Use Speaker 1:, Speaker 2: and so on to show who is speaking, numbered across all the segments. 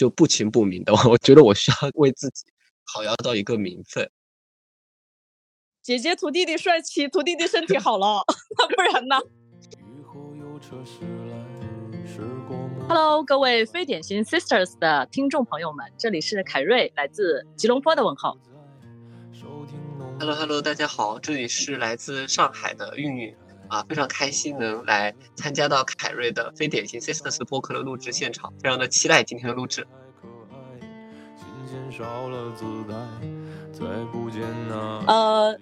Speaker 1: 就不情不明的。我觉得我需要为自己讨要到一个名分。
Speaker 2: 姐姐图弟弟帅气，图弟弟身体好了，那不然呢？Hello，各位非典型 Sisters 的听众朋友们，这里是凯瑞，来自吉隆坡的问候。
Speaker 1: Hello，Hello，大家好，这里是来自上海的韵韵啊，非常开心能来参加到凯瑞的非典型 Sisters 播客的录制现场，非常的期待今天的录制。
Speaker 2: 呃。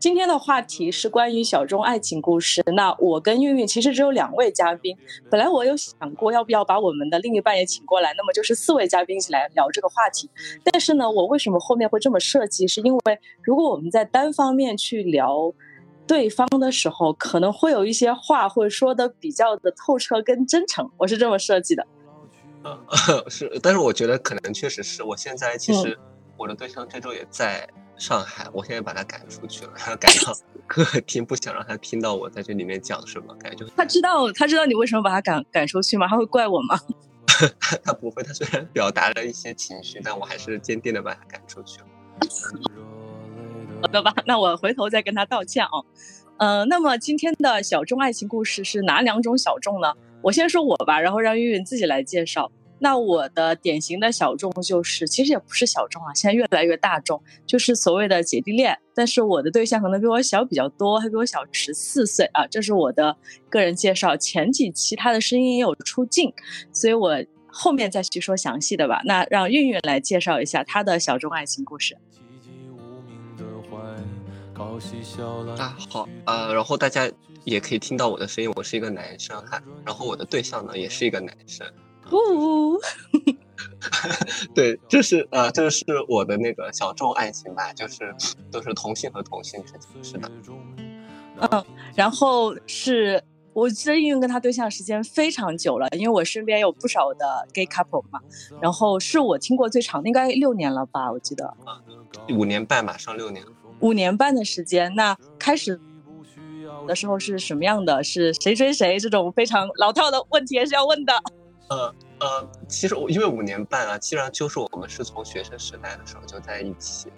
Speaker 2: 今天的话题是关于小众爱情故事。那我跟韵韵其实只有两位嘉宾。本来我有想过要不要把我们的另一半也请过来，那么就是四位嘉宾一起来聊这个话题。但是呢，我为什么后面会这么设计？是因为如果我们在单方面去聊对方的时候，可能会有一些话会说的比较的透彻跟真诚。我是这么设计的。
Speaker 1: 嗯，是，但是我觉得可能确实是我现在其实我的对象这周也在。上海，我现在把他赶出去了，他 赶到 客厅，不想让他听到我在这里面讲什么，感觉
Speaker 2: 他知道，他知道你为什么把他赶赶出去吗？他会怪我吗？
Speaker 1: 他不会，他虽然表达了一些情绪，但我还是坚定的把他赶出去了。
Speaker 2: 好的吧，那我回头再跟他道歉哦。呃，那么今天的小众爱情故事是哪两种小众呢？我先说我吧，然后让韵韵自己来介绍。那我的典型的小众就是，其实也不是小众啊，现在越来越大众，就是所谓的姐弟恋。但是我的对象可能比我小比较多，还比我小十四岁啊。这是我的个人介绍。前几期他的声音也有出镜，所以我后面再去说详细的吧。那让韵韵来介绍一下他的小众爱情故事。
Speaker 1: 啊好，呃，然后大家也可以听到我的声音，我是一个男生哈。然后我的对象呢也是一个男生。呜，对，这是呃，这是我的那个小众爱情吧，就是都是同性和同性之间，是的。
Speaker 2: 嗯，然后是我记得运跟他对象时间非常久了，因为我身边有不少的 gay couple 嘛，然后是我听过最长的，应该六年了吧，我记得。
Speaker 1: 五年半，马上六年。
Speaker 2: 五年半的时间，那开始的时候是什么样的？是谁追谁？这种非常老套的问题还是要问的。
Speaker 1: 呃呃，其实我因为五年半啊，基本上就是我们是从学生时代的时候就在一起，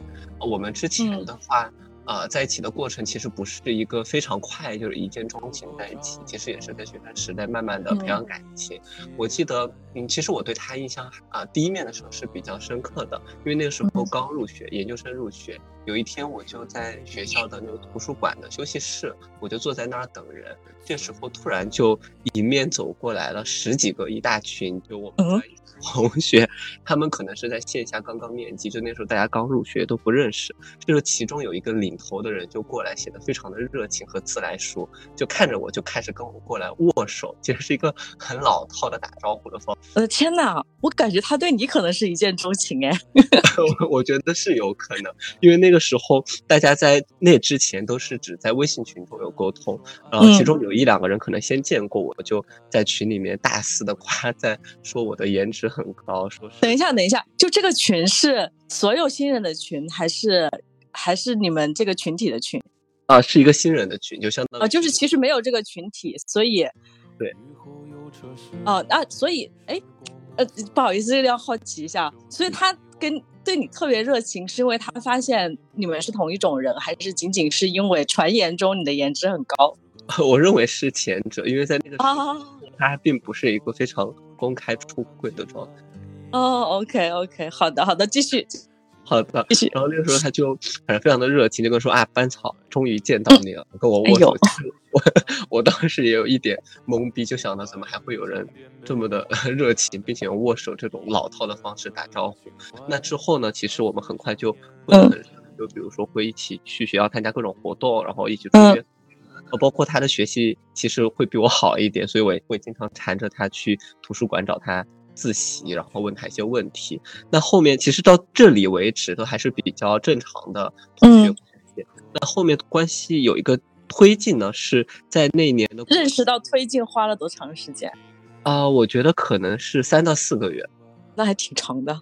Speaker 1: 我们之前的话。呃，在一起的过程其实不是一个非常快，就是一见钟情在一起。其实也是在学生时代慢慢的培养感情。我记得，嗯，其实我对他印象啊，第一面的时候是比较深刻的，因为那个时候刚入学，研究生入学。有一天，我就在学校的那个图书馆的休息室，我就坐在那儿等人。这时候突然就迎面走过来了十几个一大群，就我们同学，他们可能是在线下刚刚面基，就那时候大家刚入学都不认识。就是其中有一个领头的人就过来，显得非常的热情和自来熟，就看着我就开始跟我过来握手，其实是一个很老套的打招呼的方式。
Speaker 2: 我的天哪，我感觉他对你可能是一见钟情哎。
Speaker 1: 我觉得是有可能，因为那个时候大家在那之前都是只在微信群中有沟通，然后其中有一两个人可能先见过我，就在群里面大肆的夸赞，说我的颜值。很高，说是。
Speaker 2: 等一下，等一下，就这个群是所有新人的群，还是还是你们这个群体的群？
Speaker 1: 啊，是一个新人的群，就相当
Speaker 2: 啊，就是其实没有这个群体，所以
Speaker 1: 对。
Speaker 2: 哦，那所以，哎，呃，不好意思，有点好奇一下，所以他跟对你特别热情，是因为他发现你们是同一种人，还是仅仅是因为传言中你的颜值很高？
Speaker 1: 我认为是前者，因为在那个时候，他并不是一个非常。公开出柜的状态
Speaker 2: 哦，OK OK，好的好的，继续，
Speaker 1: 好的继续。然后那个时候他就 反正非常的热情，就跟说啊，班草终于见到你了，跟我握手。我 我当时也有一点懵逼，就想到怎么还会有人这么的 热情，并且用握手这种老套的方式打招呼。那之后呢，其实我们很快就会很就比如说会一起去学校参加各种活动，然后一起出去。呃，包括他的学习其实会比我好一点，所以我也会经常缠着他去图书馆找他自习，然后问他一些问题。那后面其实到这里为止都还是比较正常的同学关系。那后面关系有一个推进呢，是在那年的
Speaker 2: 认识到推进花了多长时间？
Speaker 1: 啊，我觉得可能是三到四个月。
Speaker 2: 那还挺长的。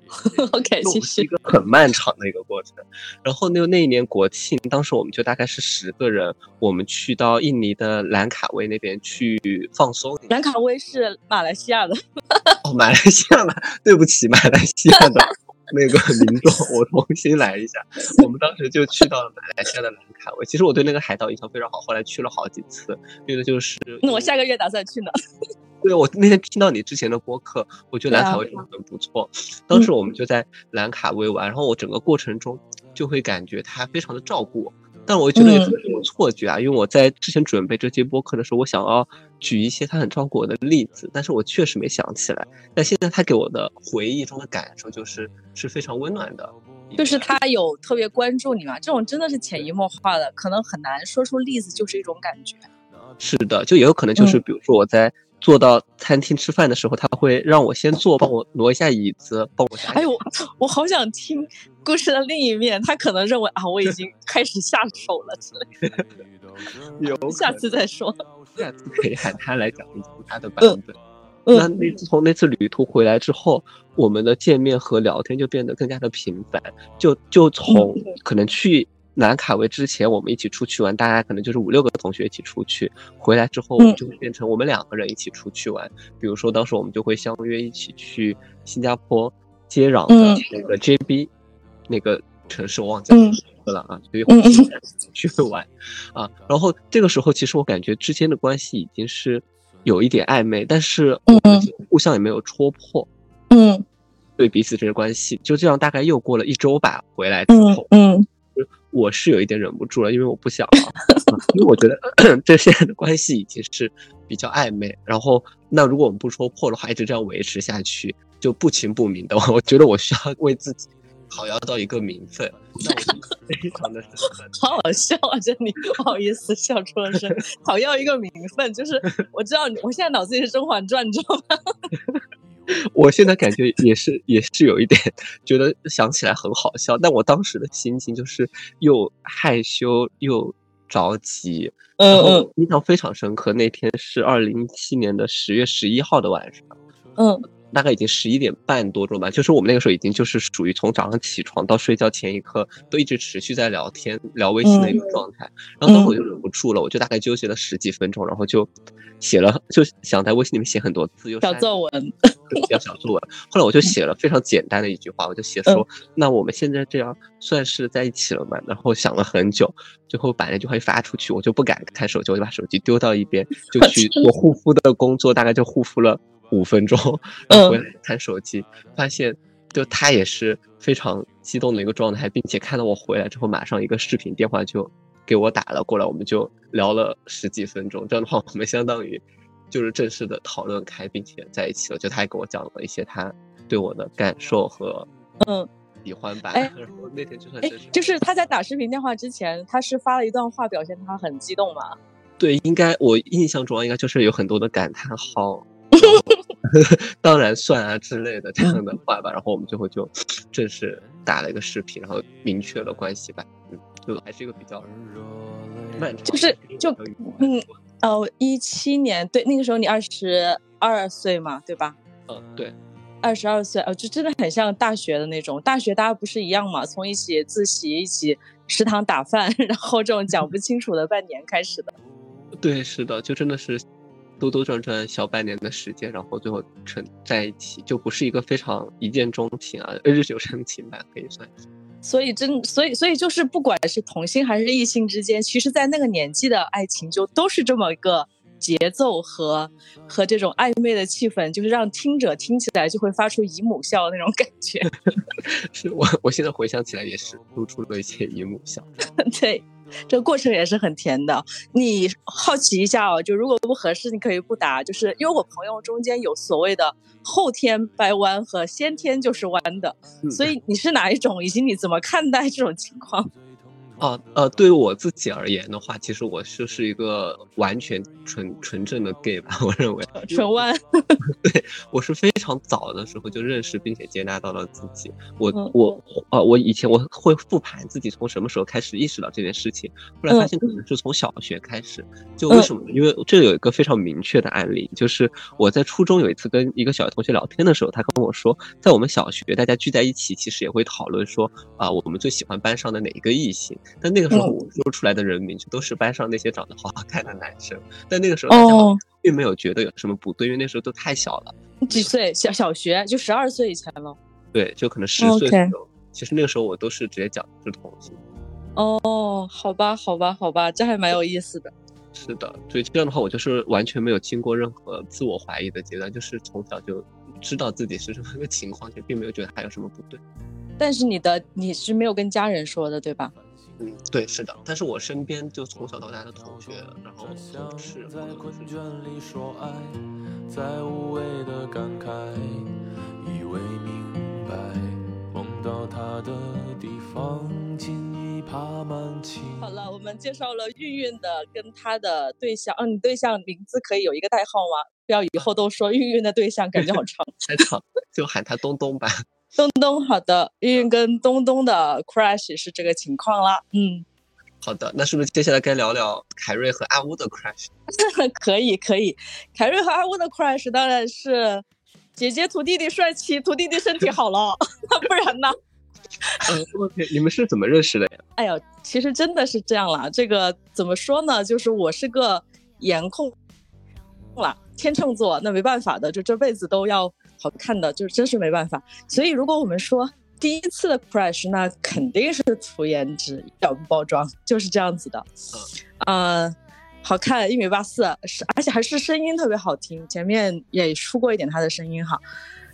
Speaker 2: OK，继续。
Speaker 1: 一个很漫长的一个过程。然后那那一年国庆，当时我们就大概是十个人，我们去到印尼的兰卡威那边去放松。
Speaker 2: 兰卡威是马来西亚的。
Speaker 1: 哦，马来西亚的，对不起，马来西亚的那个民众，我重新来一下。我们当时就去到了马来西亚的兰卡威。其实我对那个海岛印象非常好，后来去了好几次，因为就是。
Speaker 2: 那我下个月打算去呢。
Speaker 1: 对，我那天听到你之前的播客，我觉得兰卡威很不错。当时我们就在兰卡威玩，然后我整个过程中就会感觉他非常的照顾我。但我觉得也是一种错觉啊，因为我在之前准备这期播客的时候，我想要举一些他很照顾我的例子，但是我确实没想起来。但现在他给我的回忆中的感受就是是非常温暖的，
Speaker 2: 就是他有特别关注你嘛，这种真的是潜移默化的，可能很难说出例子，就是一种感觉。
Speaker 1: 是的，就也有可能就是比如说我在。坐到餐厅吃饭的时候，他会让我先坐，帮我挪一下椅子，帮我。
Speaker 2: 哎呦，我好想听故事的另一面。他可能认为啊，我已经开始下手了之类的。
Speaker 1: 有，
Speaker 2: 下次再说。
Speaker 1: 下次可以喊他来讲一讲他的版本。那那自从那次旅途回来之后，我们的见面和聊天就变得更加的频繁。就就从可能去。兰卡威之前，我们一起出去玩，大家可能就是五六个同学一起出去。回来之后，我们就会变成我们两个人一起出去玩。比如说，当时我们就会相约一起去新加坡接壤的那个 JB 那个城市，我忘记了啊，所以去玩啊。然后这个时候，其实我感觉之间的关系已经是有一点暧昧，但是我们互相也没有戳破。
Speaker 2: 嗯，
Speaker 1: 对彼此这个关系，就这样大概又过了一周吧。回来之后，嗯。我是有一点忍不住了，因为我不想了，因为我觉得 这现在的关系已经是比较暧昧。然后，那如果我们不戳破的话，一直这样维持下去，就不清不明的，我觉得我需要为自己讨要到一个名分。非常的
Speaker 2: 好好笑啊！这里不好意思笑出了声。讨要一个名分，就是我知道，我现在脑子里是《甄嬛传》，你知道吗？
Speaker 1: 我现在感觉也是，也是有一点觉得想起来很好笑，但我当时的心情就是又害羞又着急，
Speaker 2: 嗯嗯，
Speaker 1: 印象非常深刻。那天是二零一七年的十月十一号的晚上，
Speaker 2: 嗯。
Speaker 1: 大概已经十一点半多钟吧，就是我们那个时候已经就是属于从早上起床到睡觉前一刻都一直持续在聊天聊微信的一个状态。然后当时我就忍不住了，我就大概纠结了十几分钟，然后就写了，就想在微信里面写很多字，又
Speaker 2: 小作文，
Speaker 1: 要小作文。后来我就写了非常简单的一句话，我就写说：“那我们现在这样算是在一起了嘛？”然后想了很久，最后把那句话一发出去，我就不敢看手机，我就把手机丢到一边，就去做护肤的工作，大概就护肤了。五分钟，然后回来看手机，发现就他也是非常激动的一个状态，并且看到我回来之后，马上一个视频电话就给我打了过来，我们就聊了十几分钟。这样的话，我们相当于就是正式的讨论开，并且在一起了。就他还给我讲了一些他对我的感受和
Speaker 2: 嗯
Speaker 1: 喜欢吧。
Speaker 2: 哎，
Speaker 1: 那天就算是
Speaker 2: 就是他在打视频电话之前，他是发了一段话，表现他很激动嘛？
Speaker 1: 对，应该我印象中应该就是有很多的感叹号。当然算啊之类的这样的话吧，然后我们最后就正式打了一个视频，然后明确了关系吧。嗯，就还是一个比较漫长，
Speaker 2: 就是就嗯哦，一七年对，那个时候你二十二岁嘛，对吧？
Speaker 1: 嗯，对，
Speaker 2: 二十二岁哦，就真的很像大学的那种。大学大家不是一样嘛，从一起自习、一起食堂打饭，然后这种讲不清楚的半年开始的。
Speaker 1: 对，是的，就真的是。兜兜转转小半年的时间，然后最后成在一起，就不是一个非常一见钟情啊，日久生情吧，可以算是。
Speaker 2: 所以真，所以所以就是，不管是同性还是异性之间，其实，在那个年纪的爱情，就都是这么一个节奏和和这种暧昧的气氛，就是让听者听起来就会发出姨母笑那种感觉。
Speaker 1: 是我，我现在回想起来也是露出了一些姨母笑。
Speaker 2: 对。这个过程也是很甜的。你好奇一下哦，就如果不合适，你可以不答。就是因为我朋友中间有所谓的后天掰弯和先天就是弯的，所以你是哪一种，以及你怎么看待这种情况？
Speaker 1: 啊呃，对于我自己而言的话，其实我就是一个完全纯纯正的 gay 吧，我认为
Speaker 2: 纯弯。
Speaker 1: 对，我是非常早的时候就认识并且接纳到了自己。我我呃，我以前我会复盘自己从什么时候开始意识到这件事情，后来发现可能是从小学开始。就为什么？因为这有一个非常明确的案例，就是我在初中有一次跟一个小学同学聊天的时候，他跟我说，在我们小学大家聚在一起，其实也会讨论说啊，我们最喜欢班上的哪一个异性。但那个时候我说出来的人名就都是班上那些长得好好看的男生，但那个时候大家并没有觉得有什么不对，因为那时候都太小了。
Speaker 2: 几岁？小小学就十二岁以前了。
Speaker 1: 对，就可能十岁左右。其实那个时候我都是直接讲是同性。
Speaker 2: 哦，好吧，好吧，好吧，这还蛮有意思的。
Speaker 1: 是的，所以这样的话，我就是完全没有经过任何自我怀疑的阶段，就是从小就知道自己是什么个情况，就并没有觉得还有什么不对。
Speaker 2: 但是你的你是没有跟家人说的，对吧？
Speaker 1: 嗯，对，是的。但是我身边就从小到大的同学，然后同事，
Speaker 2: 好了，我们介绍了韵韵的跟她的对象，嗯，你对象名字可以有一个代号吗？不要以后都说韵韵的对象，感觉好长，
Speaker 1: 太长，就喊他东东吧。
Speaker 2: 东东，好的，韵韵跟东东的 crush 是这个情况啦。嗯，
Speaker 1: 好的，那是不是接下来该聊聊凯瑞和阿乌的 crush？
Speaker 2: 可以，可以。凯瑞和阿乌的 crush 当然是姐姐图弟弟帅气，图弟弟身体好了，不然呢？
Speaker 1: 嗯，OK，你们是怎么认识的呀？
Speaker 2: 哎呀，其实真的是这样啦。这个怎么说呢？就是我是个颜控啦，天秤座，那没办法的，就这辈子都要。好看的就是真是没办法，所以如果我们说第一次的 crush，那肯定是图颜值，一点不包装，就是这样子的。嗯，好看，一米八四，是而且还是声音特别好听。前面也出过一点他的声音哈。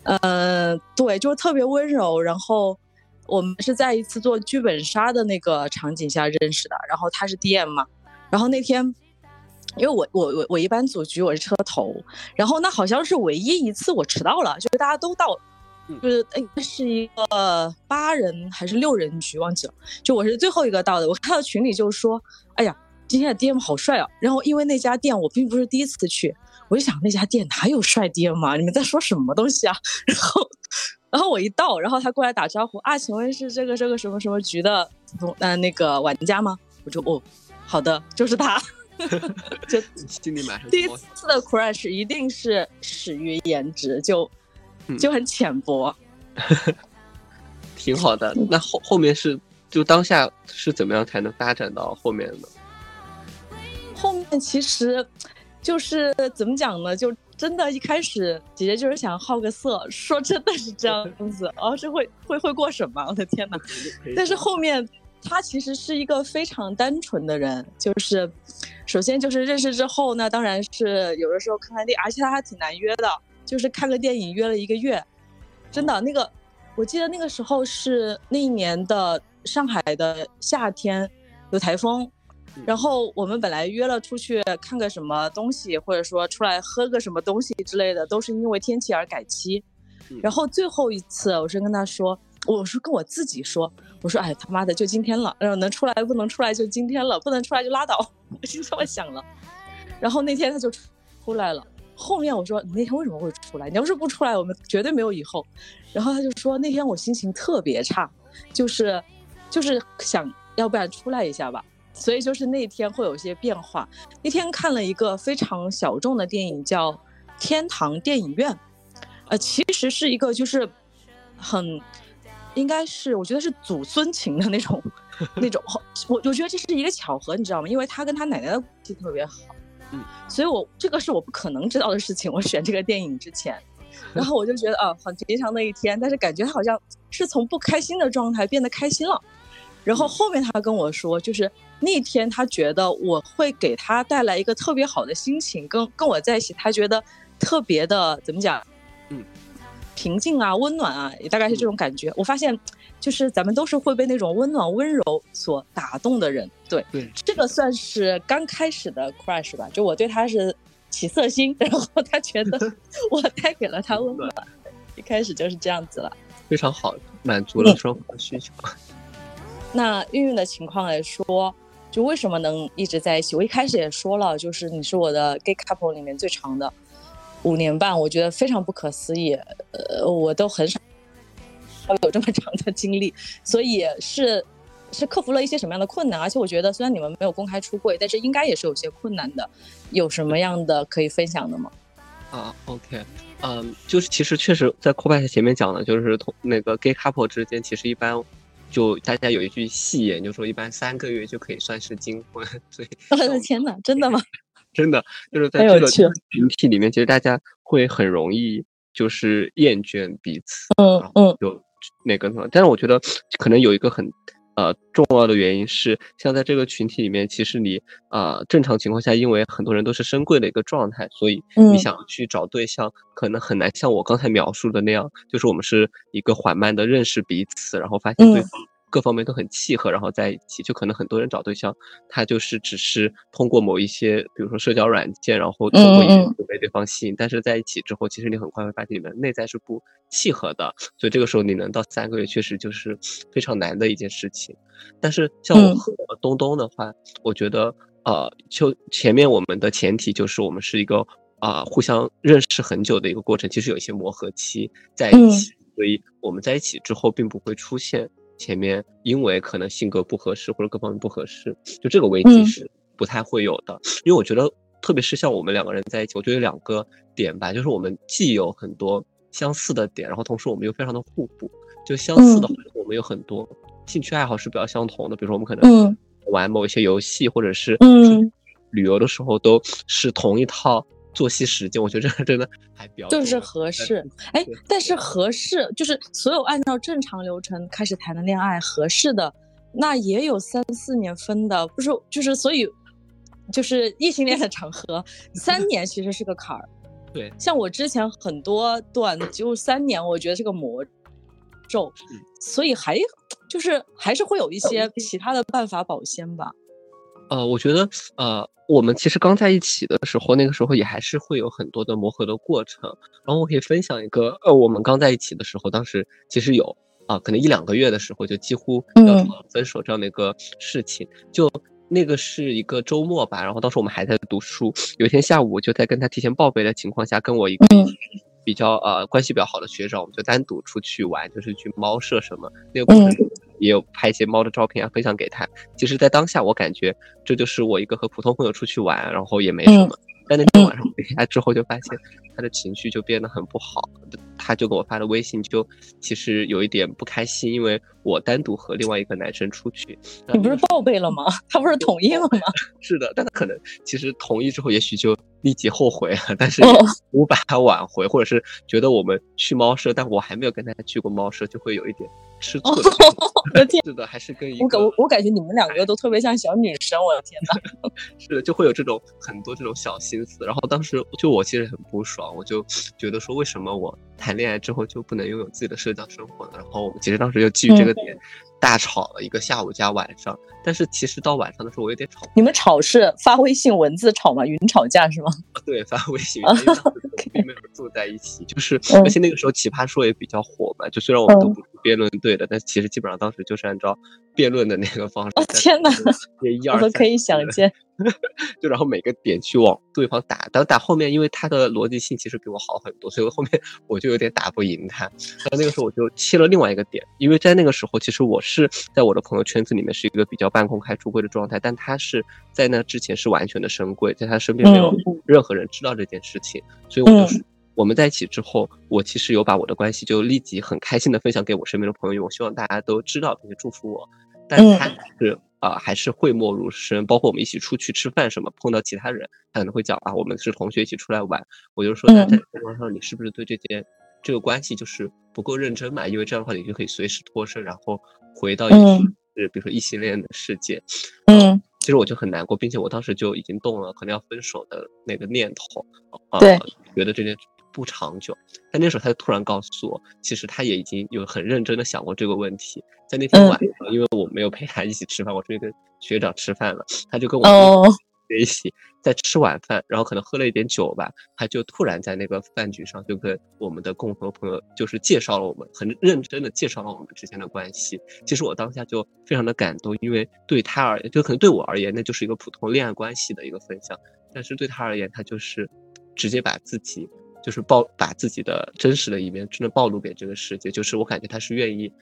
Speaker 2: 嗯，对，就是特别温柔。然后我们是在一次做剧本杀的那个场景下认识的。然后他是 DM 嘛，然后那天。因为我我我我一般组局我是车头，然后那好像是唯一一次我迟到了，就是大家都到，就是哎是一个八人还是六人局忘记了，就我是最后一个到的。我看到群里就说，哎呀，今天的 DM 好帅啊！然后因为那家店我并不是第一次去，我就想那家店哪有帅 DM 啊？你们在说什么东西啊？然后然后我一到，然后他过来打招呼啊，请问是这个这个什么什么局的嗯呃那个玩家吗？我就哦，好的，就是他。
Speaker 1: 就心里马上
Speaker 2: 第一次的 crush 一定是始于颜值，就就很浅薄，
Speaker 1: 挺好的。那后后面是就当下是怎么样才能发展到后面呢？
Speaker 2: 后面其实就是怎么讲呢？就真的一开始姐姐就是想好个色，说真的是这样子。哦，这会会会过审吗？我的天哪！但是后面。他其实是一个非常单纯的人，就是首先就是认识之后呢，当然是有的时候看看电影，而且他还挺难约的，就是看个电影约了一个月，真的那个，我记得那个时候是那一年的上海的夏天有台风，然后我们本来约了出去看个什么东西，或者说出来喝个什么东西之类的，都是因为天气而改期，然后最后一次我是跟他说。我是跟我自己说，我说哎他妈的就今天了，然后能出来不能出来就今天了，不能出来就拉倒，我就这么想了。然后那天他就出来了，后面我说你那天为什么会出来？你要是不出来，我们绝对没有以后。然后他就说那天我心情特别差，就是就是想要不然出来一下吧。所以就是那天会有些变化。那天看了一个非常小众的电影叫《天堂电影院》，呃，其实是一个就是很。应该是，我觉得是祖孙情的那种，那种。我我觉得这是一个巧合，你知道吗？因为他跟他奶奶的关系特别好，嗯，所以我这个是我不可能知道的事情。我选这个电影之前，然后我就觉得啊，很平常的一天，但是感觉他好像是从不开心的状态变得开心了。然后后面他跟我说，就是那天他觉得我会给他带来一个特别好的心情，跟跟我在一起，他觉得特别的怎么讲？嗯。平静啊，温暖啊，也大概是这种感觉。我发现，就是咱们都是会被那种温暖、温柔所打动的人。对，
Speaker 1: 对，
Speaker 2: 这个算是刚开始的 crush 吧。就我对他是起色心，然后他觉得 我带给了他温暖，一开始就是这样子了。
Speaker 1: 非常好，满足了双方的需求。
Speaker 2: 那运运的情况来说，就为什么能一直在一起？我一开始也说了，就是你是我的 gay couple 里面最长的五年半，我觉得非常不可思议。呃，我都很少有这么长的经历，所以是是克服了一些什么样的困难？而且我觉得，虽然你们没有公开出柜，但是应该也是有些困难的。有什么样的可以分享的吗？
Speaker 1: 啊，OK，嗯，就是其实确实在 c o b a 前面讲的，就是同那个 gay couple 之间，其实一般。就大家有一句戏言，就说一般三个月就可以算是金婚。所以，
Speaker 2: 我的天哪，真的吗？
Speaker 1: 真的，就是在这个群体里面，其实大家会很容易就是厌倦彼此。
Speaker 2: 嗯嗯，
Speaker 1: 就那个什么，但是我觉得可能有一个很呃重要的原因是，像在这个群体里面，其实你呃正常情况下，因为很多人都是深贵的一个状态，所以你想去找对象，可能很难像我刚才描述的那样，就是我们是一个缓慢的认识彼此，然后发现对方。各方面都很契合，然后在一起，就可能很多人找对象，他就是只是通过某一些，比如说社交软件，然后通过一些被对方吸引，但是在一起之后，其实你很快会发现你们内在是不契合的，所以这个时候你能到三个月，确实就是非常难的一件事情。但是像我和东东的话，我觉得，呃，就前面我们的前提就是我们是一个啊互相认识很久的一个过程，其实有一些磨合期在一起，所以我们在一起之后并不会出现。前面因为可能性格不合适或者各方面不合适，就这个危机是不太会有的。因为我觉得，特别是像我们两个人在一起，我觉得有两个点吧，就是我们既有很多相似的点，然后同时我们又非常的互补。就相似的，我们有很多兴趣爱好是比较相同的，比如说我们可能玩某一些游戏，或者是旅游的时候都是同一套。作息时间，我觉得这个真的还比较
Speaker 2: 就是合适。哎，但是合适就是所有按照正常流程开始谈的恋爱，合适的那也有三四年分的，不是？就是所以就是异性恋的场合，三 年其实是个坎儿。
Speaker 1: 对，
Speaker 2: 像我之前很多段就三年，我觉得是个魔咒，所以还就是还是会有一些其他的办法保鲜吧。
Speaker 1: 呃，我觉得，呃，我们其实刚在一起的时候，那个时候也还是会有很多的磨合的过程。然后我可以分享一个，呃，我们刚在一起的时候，当时其实有啊，可能一两个月的时候就几乎要分手这样的一个事情。就那个是一个周末吧，然后当时我们还在读书，有一天下午就在跟他提前报备的情况下，跟我一个比较呃关系比较好的学长，我们就单独出去玩，就是去猫舍什么那个过程。也有拍一些猫的照片啊，分享给他。其实，在当下，我感觉这就是我一个和普通朋友出去玩，然后也没什么。但那天晚上回家之后，就发现他的情绪就变得很不好。他就给我发了微信，就其实有一点不开心，因为我单独和另外一个男生出去。
Speaker 2: 你不是报备了吗？他不是同意了吗？
Speaker 1: 是的，但他可能其实同意之后，也许就立即后悔了，但是无法挽回，或者是觉得我们去猫舍，但我还没有跟他去过猫舍，就会有一点。吃醋，我的天，是的，还是跟一个
Speaker 2: 我感我感觉你们两个都特别像小女生，我的天
Speaker 1: 呐。是的，就会有这种很多这种小心思。然后当时就我其实很不爽，我就觉得说为什么我谈恋爱之后就不能拥有自己的社交生活了？然后我们其实当时就基于这个点大吵了一个下午加晚上。但是其实到晚上的时候我有点吵。
Speaker 2: 你们吵是发微信文字吵吗？云吵架是吗？
Speaker 1: 对，发微信，并没有住在一起，就是而且那个时候奇葩说也比较火嘛，就虽然我们都不。辩论对的，但其实基本上当时就是按照辩论的那个方式。
Speaker 2: 哦天哪，我都可以想见。
Speaker 1: 就然后每个点去往对方打，但打后面，因为他的逻辑性其实比我好很多，所以后面 我就有点打不赢他。但那个时候我就切了另外一个点，因为在那个时候其实我是在我的朋友圈子里面是一个比较半公开出柜的状态，但他是在那之前是完全的深柜，在他身边没有任何人知道这件事情，所以我就。我们在一起之后，我其实有把我的关系就立即很开心的分享给我身边的朋友，我希望大家都知道并且祝福我。但他是啊，还是讳莫如深。包括我们一起出去吃饭什么，碰到其他人，他可能会讲啊，我们是同学一起出来玩。我就说，在在微博上，你是不是对这件这个关系就是不够认真嘛？因为这样的话，你就可以随时脱身，然后回到一是比如说异性恋的世界。
Speaker 2: 嗯，
Speaker 1: 其实我就很难过，并且我当时就已经动了可能要分手的那个念头。
Speaker 2: 对，
Speaker 1: 觉得这件。不长久，但那时候他就突然告诉我，其实他也已经有很认真的想过这个问题。在那天晚上，因为我没有陪他一起吃饭，我出去跟学长吃饭了，他就跟我说，在一起在吃晚饭，然后可能喝了一点酒吧，他就突然在那个饭局上就跟我们的共同朋友就是介绍了我们，很认真的介绍了我们之间的关系。其实我当下就非常的感动，因为对他而言，就可能对我而言，那就是一个普通恋爱关系的一个分享，但是对他而言，他就是直接把自己就是暴把自己的真实的一面真的暴露给这个世界，就是我感觉他是愿意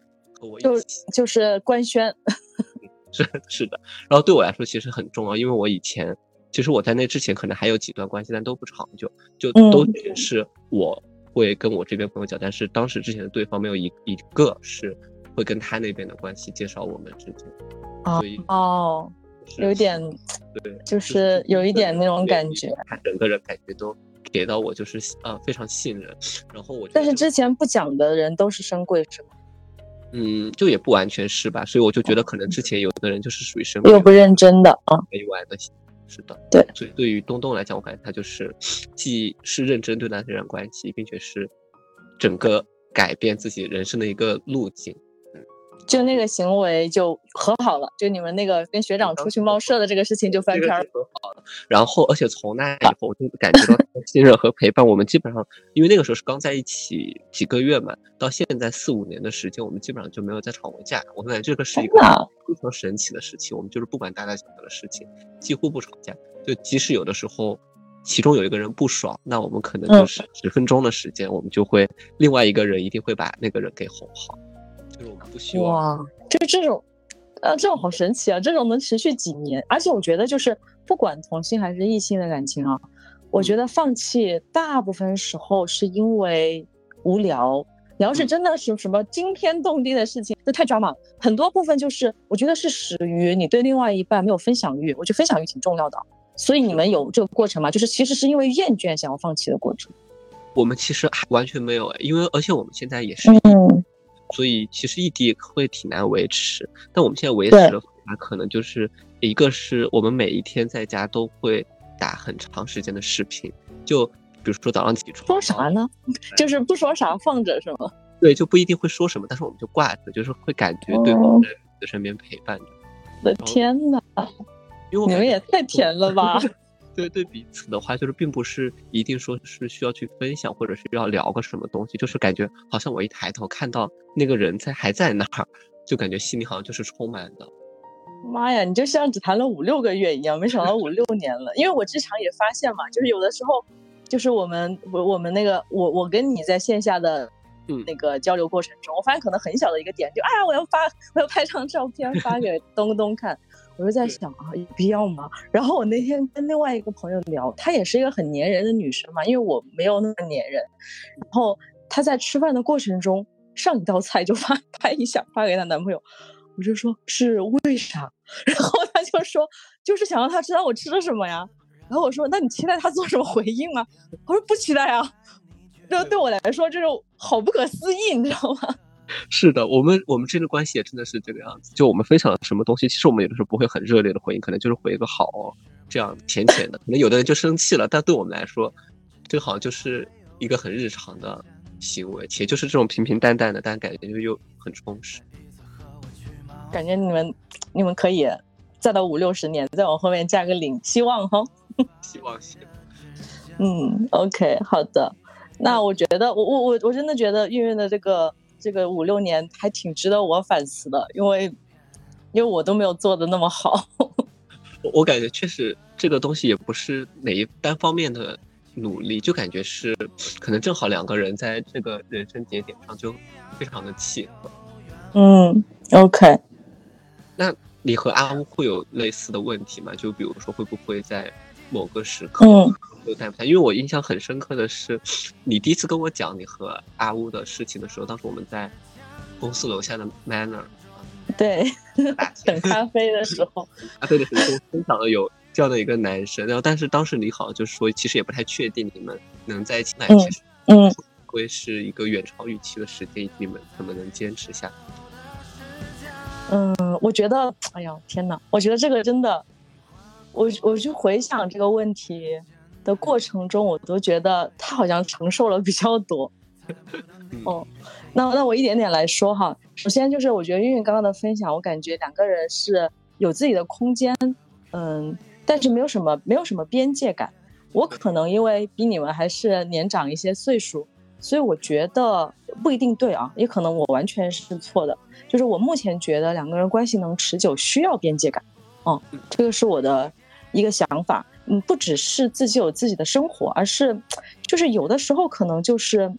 Speaker 1: 和我一起，
Speaker 2: 就是官宣。
Speaker 1: 是 是的，然后对我来说其实很重要，因为我以前其实我在那之前可能还有几段关系，但都不长久，就都是我会跟我这边朋友讲，但是当时之前的对方没有一一个是会跟他那边的关系介绍我们之间，所以
Speaker 2: 哦，有点
Speaker 1: 对，
Speaker 2: 就是有一点那种感觉，
Speaker 1: 他整个人感觉都给到我就是呃非常信任，然后我
Speaker 2: 但是之前不讲的人都是深贵是吗？
Speaker 1: 嗯，就也不完全是吧，所以我就觉得可能之前有的人就是属于生
Speaker 2: 又不认真的啊，
Speaker 1: 没玩的，是的，
Speaker 2: 对，
Speaker 1: 所以对于东东来讲，我感觉他就是既是认真对待这段关系，并且是整个改变自己人生的一个路径。
Speaker 2: 就那个行为就和好了，就你们那个跟学长出去猫舍的这个事情就翻篇
Speaker 1: 和好了。然后，而且从那以后，我就感觉到信任和陪伴。我们基本上，因为那个时候是刚在一起几个月嘛，到现在四五年的时间，我们基本上就没有再吵过架。我感觉这个是一个非常神奇的事情。我们就是不管大大小小的事情，几乎不吵架。就即使有的时候，其中有一个人不爽，那我们可能就是十分钟的时间，我们就会另外一个人一定会把那个人给哄好。就是我们不希
Speaker 2: 望，哇，就这种，呃，这种好神奇啊！这种能持续几年，而且我觉得就是不管同性还是异性的感情啊，我觉得放弃大部分时候是因为无聊。你要是真的是什么惊天动地的事情，那太抓马。很多部分就是我觉得是始于你对另外一半没有分享欲，我觉得分享欲挺重要的。所以你们有这个过程吗？就是其实是因为厌倦想要放弃的过程。
Speaker 1: 我们其实还完全没有，因为而且我们现在也是。嗯。所以其实异地会挺难维持，但我们现在维持的方法可能就是一个是我们每一天在家都会打很长时间的视频，就比如说早上起床
Speaker 2: 说啥呢？就是不说啥放着是吗？
Speaker 1: 对，就不一定会说什么，但是我们就挂着，就是会感觉对方在身边陪伴着。
Speaker 2: 我的天哪！
Speaker 1: 因为
Speaker 2: 你们也太甜了吧！
Speaker 1: 对对彼此的话，就是并不是一定说是需要去分享，或者是要聊个什么东西，就是感觉好像我一抬头看到那个人在还在那儿，就感觉心里好像就是充满的。
Speaker 2: 妈呀，你就像只谈了五六个月一样，没想到五六年了。因为我这场也发现嘛，就是有的时候，就是我们我我们那个我我跟你在线下的那个交流过程中，我发现可能很小的一个点，就哎呀，我要发我要拍张照片发给东东看。我就在想啊，有必要吗？然后我那天跟另外一个朋友聊，她也是一个很粘人的女生嘛，因为我没有那么粘人。然后她在吃饭的过程中，上一道菜就发 拍一下发给她男朋友，我就说是为啥？然后她就说就是想让他知道我吃了什么呀。然后我说那你期待他做什么回应吗？我说不期待啊。这对我来说就是好不可思议，你知道吗？
Speaker 1: 是的，我们我们之间的关系也真的是这个样子。就我们分享什么东西，其实我们有的时候不会很热烈的回应，可能就是回一个好，这样浅浅的。可能有的人就生气了，但对我们来说，这个好像就是一个很日常的行为，且就是这种平平淡淡的，但感觉就又很充实。
Speaker 2: 感觉你们你们可以再到五六十年，再往后面加个零，希望哈。
Speaker 1: 希望希望。
Speaker 2: 嗯，OK，好的。那我觉得，我我我我真的觉得运运的这个。这个五六年还挺值得我反思的，因为因为我都没有做的那么好。
Speaker 1: 我我感觉确实这个东西也不是哪一单方面的努力，就感觉是可能正好两个人在这个人生节点上就非常的契合。
Speaker 2: 嗯，OK。
Speaker 1: 那你和阿乌会有类似的问题吗？就比如说会不会在某个时刻？都带不下，因为我印象很深刻的是，你第一次跟我讲你和阿乌的事情的时候，当时我们在公司楼下的 Manner，
Speaker 2: 对，等咖啡的时候，
Speaker 1: 咖啡的时候分享了有这样的一个男生，然后但是当时你好像就是说，其实也不太确定你们能在一起，那其实嗯，会是一个远超预期的时间，你们怎么能坚持下？
Speaker 2: 嗯，我觉得，哎呀，天哪，我觉得这个真的，我我就回想这个问题。的过程中，我都觉得他好像承受了比较多。哦，那那我一点点来说哈。首先就是我觉得韵韵刚刚的分享，我感觉两个人是有自己的空间，嗯，但是没有什么没有什么边界感。我可能因为比你们还是年长一些岁数，所以我觉得不一定对啊，也可能我完全是错的。就是我目前觉得两个人关系能持久，需要边界感。哦，这个是我的一个想法。嗯，不只是自己有自己的生活，而是就是有的时候可能就是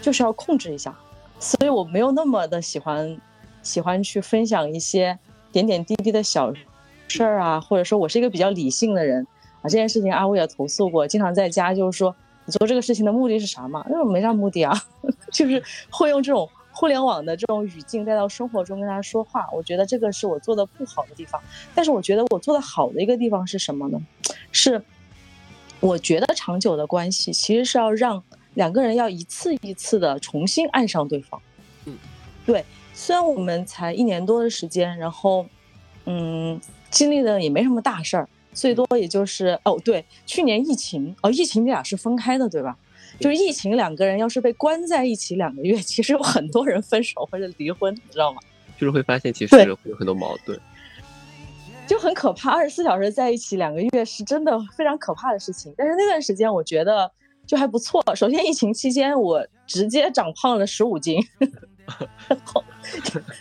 Speaker 2: 就是要控制一下。所以我没有那么的喜欢喜欢去分享一些点点滴滴的小事儿啊，或者说我是一个比较理性的人。啊，这件事情阿威也投诉过，经常在家就是说，你做这个事情的目的是啥嘛？那种没啥目的啊，就是会用这种互联网的这种语境带到生活中跟他说话。我觉得这个是我做的不好的地方，但是我觉得我做的好的一个地方是什么呢？是我觉得长久的关系其实是要让两个人要一次一次的重新爱上对方。
Speaker 1: 嗯，
Speaker 2: 对，虽然我们才一年多的时间，然后嗯，经历的也没什么大事儿。最多也就是哦，对，去年疫情哦，疫情你俩是分开的对吧？就是疫情两个人要是被关在一起两个月，其实有很多人分手或者离婚，你知道吗？
Speaker 1: 就是会发现其实会有很多矛盾，
Speaker 2: 就很可怕。二十四小时在一起两个月是真的非常可怕的事情。但是那段时间我觉得就还不错。首先疫情期间我直接长胖了十五斤。然后，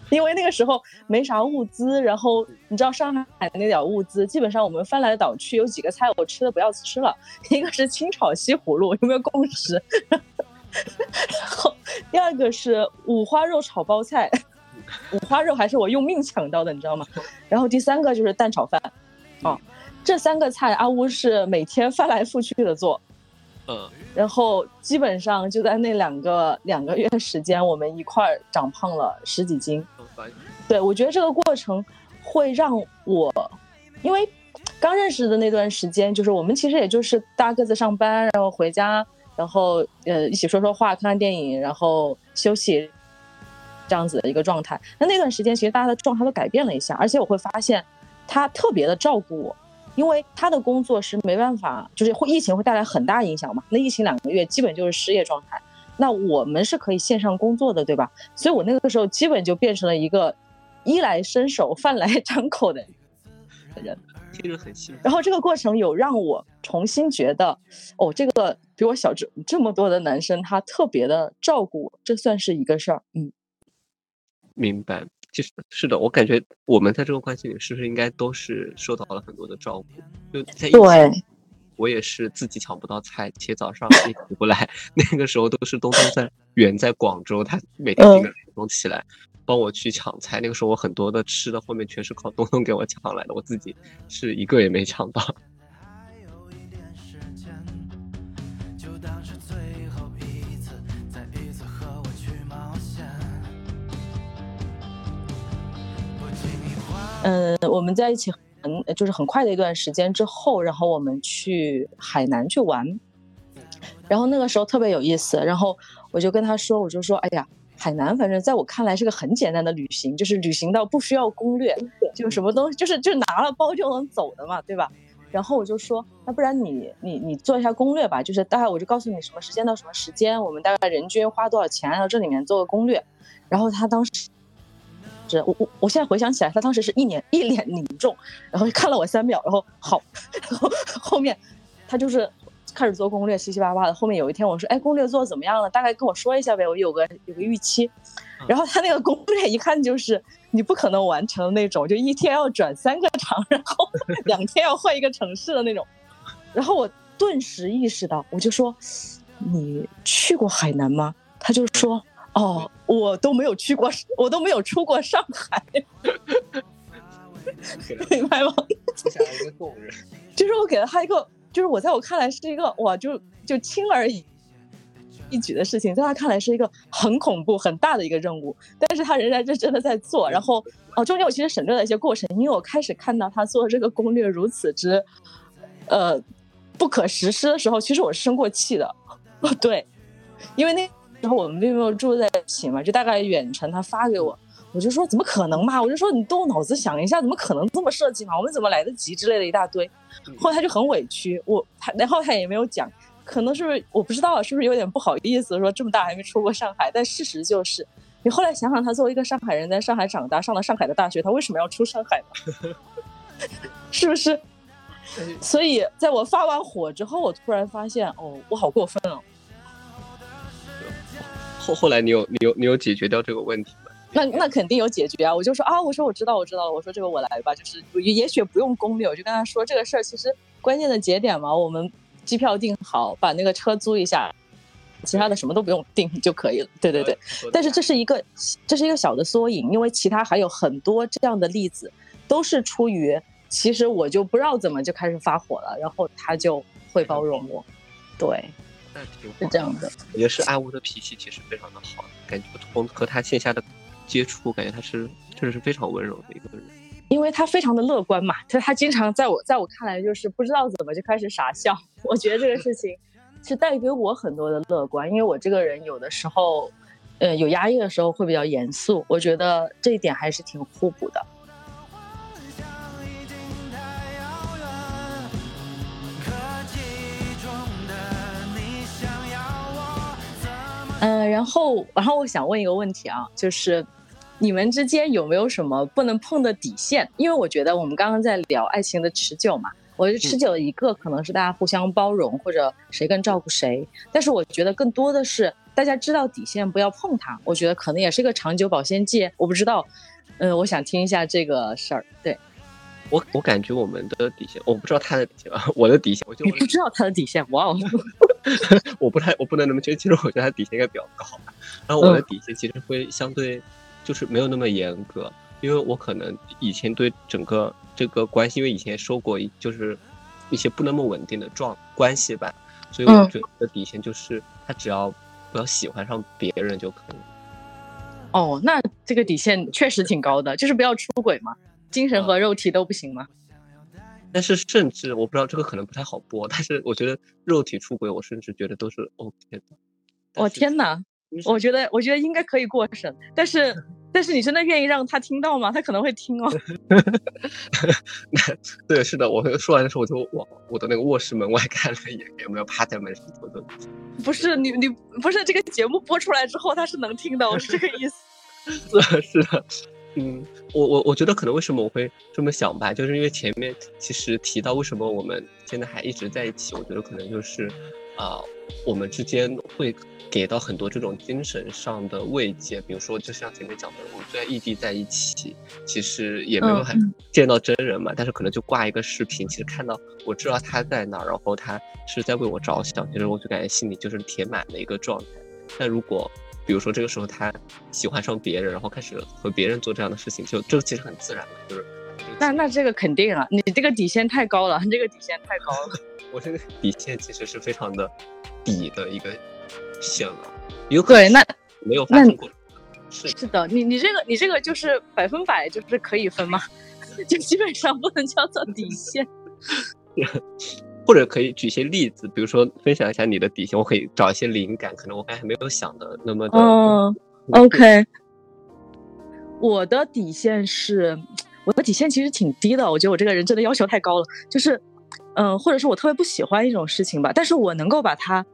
Speaker 2: 因为那个时候没啥物资，然后你知道上海那点物资，基本上我们翻来倒去有几个菜我吃的不要吃了，一个是清炒西葫芦，有没有共识？然后第二个是五花肉炒包菜，五花肉还是我用命抢到的，你知道吗？然后第三个就是蛋炒饭，哦，这三个菜阿乌是每天翻来覆去的做。
Speaker 1: 嗯，
Speaker 2: 然后基本上就在那两个两个月时间，我们一块儿长胖了十几斤。对，我觉得这个过程会让我，因为刚认识的那段时间，就是我们其实也就是大家各自上班，然后回家，然后呃一起说说话、看看电影，然后休息，这样子的一个状态。那那段时间其实大家的状态都改变了一下，而且我会发现他特别的照顾我。因为他的工作是没办法，就是会疫情会带来很大影响嘛。那疫情两个月基本就是失业状态，那我们是可以线上工作的，对吧？所以我那个时候基本就变成了一个衣来伸手、饭来张口的人，
Speaker 1: 听着很幸福。
Speaker 2: 然后这个过程有让我重新觉得，哦，这个比我小这这么多的男生，他特别的照顾我，这算是一个事儿。嗯，
Speaker 1: 明白。其实是的，我感觉我们在这个关系里是不是应该都是受到了很多的照顾？就在
Speaker 2: 对，
Speaker 1: 我也是自己抢不到菜，且早上也起不来。那个时候都是东东在远在广州，他每天几个钟起来帮我去抢菜。那个时候我很多的吃的后面全是靠东东给我抢来的，我自己是一个也没抢到。嗯，我们在一起很就是很快的一段时间之后，然后我们去海南去玩，然后那个时候特别有意思，然后我就跟他说，我就说，哎呀，海南反正在我看来是个很简单的旅行，就是旅行到不需要攻略，就什么东西就是就拿了包就能走的嘛，对吧？然后我就说，那不然你你你做一下攻略吧，就是大概我就告诉你什么时间到什么时间，我们大概人均花多少钱，然后这里面做个攻略，然后他当时。是我我我现在回想起来，他当时是一脸一脸凝重，然后看了我三秒，然后好，然后后面他就是开始做攻略，七七八八的。后面有一天我说，哎，攻略做怎么样了？大概跟我说一下呗，我有个有个预期。然后他那个攻略一看就是你不可能完成的那种，就一天要转三个场，然后两天要换一个城市的那种。然后我顿时意识到，我就说，你去过海南吗？他就说。哦，我都没有去过，我都没有出过上海，明白吗？一个动人，
Speaker 2: 就是我给了他一个，就是我在我看来是一个哇，就就轻而易举的事情，在他看来是一个很恐怖、很大的一个任务，但是他仍然认真的在做。然后哦，中间我其实省略了一些过程，因为我开始看到他做这个攻略如此之呃不可实施的时候，其实我是生过气的。哦，对，因为那。然后我们并没有住在一起嘛，就大概远程他发给我，我就说怎么可能嘛？我就说你动脑子想一下，怎么可能这么设计嘛？我们怎么来得及之类的一大堆。后来他就很委屈，我他然后他也没有讲，可能是不是我不知道是不是有点不好意思，说这么大还没出过上海。但事实就是，你后来想想，他作为一个上海人，在上海长大，上了上海的大学，他为什么要出上海呢？是不是？所以在我发完火之后，我突然发现，哦，我好过分哦。
Speaker 1: 后后来你有你有你有解决掉这个问题吗？
Speaker 2: 那那肯定有解决啊！我就说啊，我说我知道我知道了，我说这个我来吧，就是也许不用攻略，我就跟他说这个事儿其实关键的节点嘛，我们机票订好，把那个车租一下，其他的什么都不用订 就可以了。对对对，但是这是一个这是一个小的缩影，因为其他还有很多这样的例子，都是出于其实我就不知道怎么就开始发火了，然后他就会包容我。对，是这样的。
Speaker 1: 也是阿乌的脾气其实非常的好，感觉从和他线下的。接触感觉他是确实是非常温柔的一个人，
Speaker 2: 因为他非常的乐观嘛，他他经常在我在我看来就是不知道怎么就开始傻笑，我觉得这个事情是带给我很多的乐观，因为我这个人有的时候，呃有压抑的时候会比较严肃，我觉得这一点还是挺互补的。嗯，然后然后我想问一个问题啊，就是。你们之间有没有什么不能碰的底线？因为我觉得我们刚刚在聊爱情的持久嘛，我觉得持久的一个可能是大家互相包容，或者谁更照顾谁。但是我觉得更多的是大家知道底线不要碰它，我觉得可能也是一个长久保鲜剂。我不知道，嗯，我想听一下这个事儿。对，
Speaker 1: 我我感觉我们的底线，我不知道他的底线，我的底线我就
Speaker 2: 你不知道他的底线，哇哦，
Speaker 1: 我不太我不能那么确定，其实我觉得他底线应该比较高。然后我的底线其实会相对。就是没有那么严格，因为我可能以前对整个这个关系，因为以前受过就是一些不那么稳定的状关系吧，所以我觉得底线就是他只要不要喜欢上别人就可以。
Speaker 2: 哦，那这个底线确实挺高的，就是不要出轨嘛，精神和肉体都不行吗？
Speaker 1: 但是甚至我不知道这个可能不太好播，但是我觉得肉体出轨，我甚至觉得都是 OK 的。
Speaker 2: 我天哪！我觉得，我觉得应该可以过审，但是，但是你真的愿意让他听到吗？他可能会听哦。
Speaker 1: 对，是的，我说完的时候，我就往我的那个卧室门外看了一眼，有没有趴在门上偷偷。
Speaker 2: 不是你，你不是这个节目播出来之后，他是能听的，我是这个意思。
Speaker 1: 是 是的，嗯，我我我觉得可能为什么我会这么想吧，就是因为前面其实提到为什么我们现在还一直在一起，我觉得可能就是，啊，我们之间会。给到很多这种精神上的慰藉，比如说，就像前面讲的，我们虽然异地在一起，其实也没有很见到真人嘛，但是可能就挂一个视频，其实看到我知道他在哪，然后他是在为我着想，其实我就感觉心里就是填满的一个状态。但如果比如说这个时候他喜欢上别人，然后开始和别人做这样的事情，就这个其实很自然的，就是
Speaker 2: 那那这个肯定啊，你这个底线太高了，你这个底线太高了。
Speaker 1: 我这个底线其实是非常的底的一个。线了，
Speaker 2: 有对那
Speaker 1: 没有发生过，是
Speaker 2: 是的，你你这个你这个就是百分百就是可以分吗？就基本上不能叫做底线，
Speaker 1: 或者可以举些例子，比如说分享一下你的底线，我可以找一些灵感，可能我刚才没有想的那么的。
Speaker 2: 嗯，OK，我的底线是，我的底线其实挺低的，我觉得我这个人真的要求太高了，就是，嗯，或者是我特别不喜欢一种事情吧，但是我能够把它。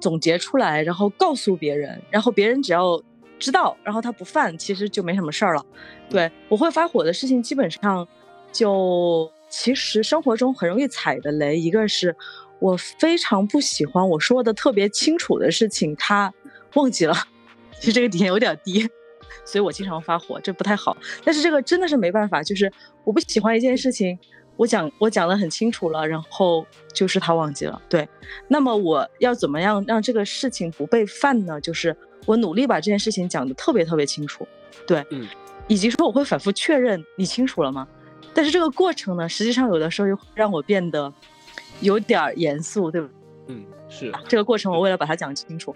Speaker 2: 总结出来，然后告诉别人，然后别人只要知道，然后他不犯，其实就没什么事儿了。对我会发火的事情，基本上就其实生活中很容易踩的雷，一个是我非常不喜欢我说的特别清楚的事情，他忘记了，其实这个底线有点低，所以我经常发火，这不太好。但是这个真的是没办法，就是我不喜欢一件事情。我讲我讲的很清楚了，然后就是他忘记了。对，那么我要怎么样让这个事情不被犯呢？就是我努力把这件事情讲的特别特别清楚，对，
Speaker 1: 嗯，
Speaker 2: 以及说我会反复确认你清楚了吗？但是这个过程呢，实际上有的时候又让我变得有点严肃，对不？
Speaker 1: 嗯，是
Speaker 2: 这个过程，我为了把它讲清楚。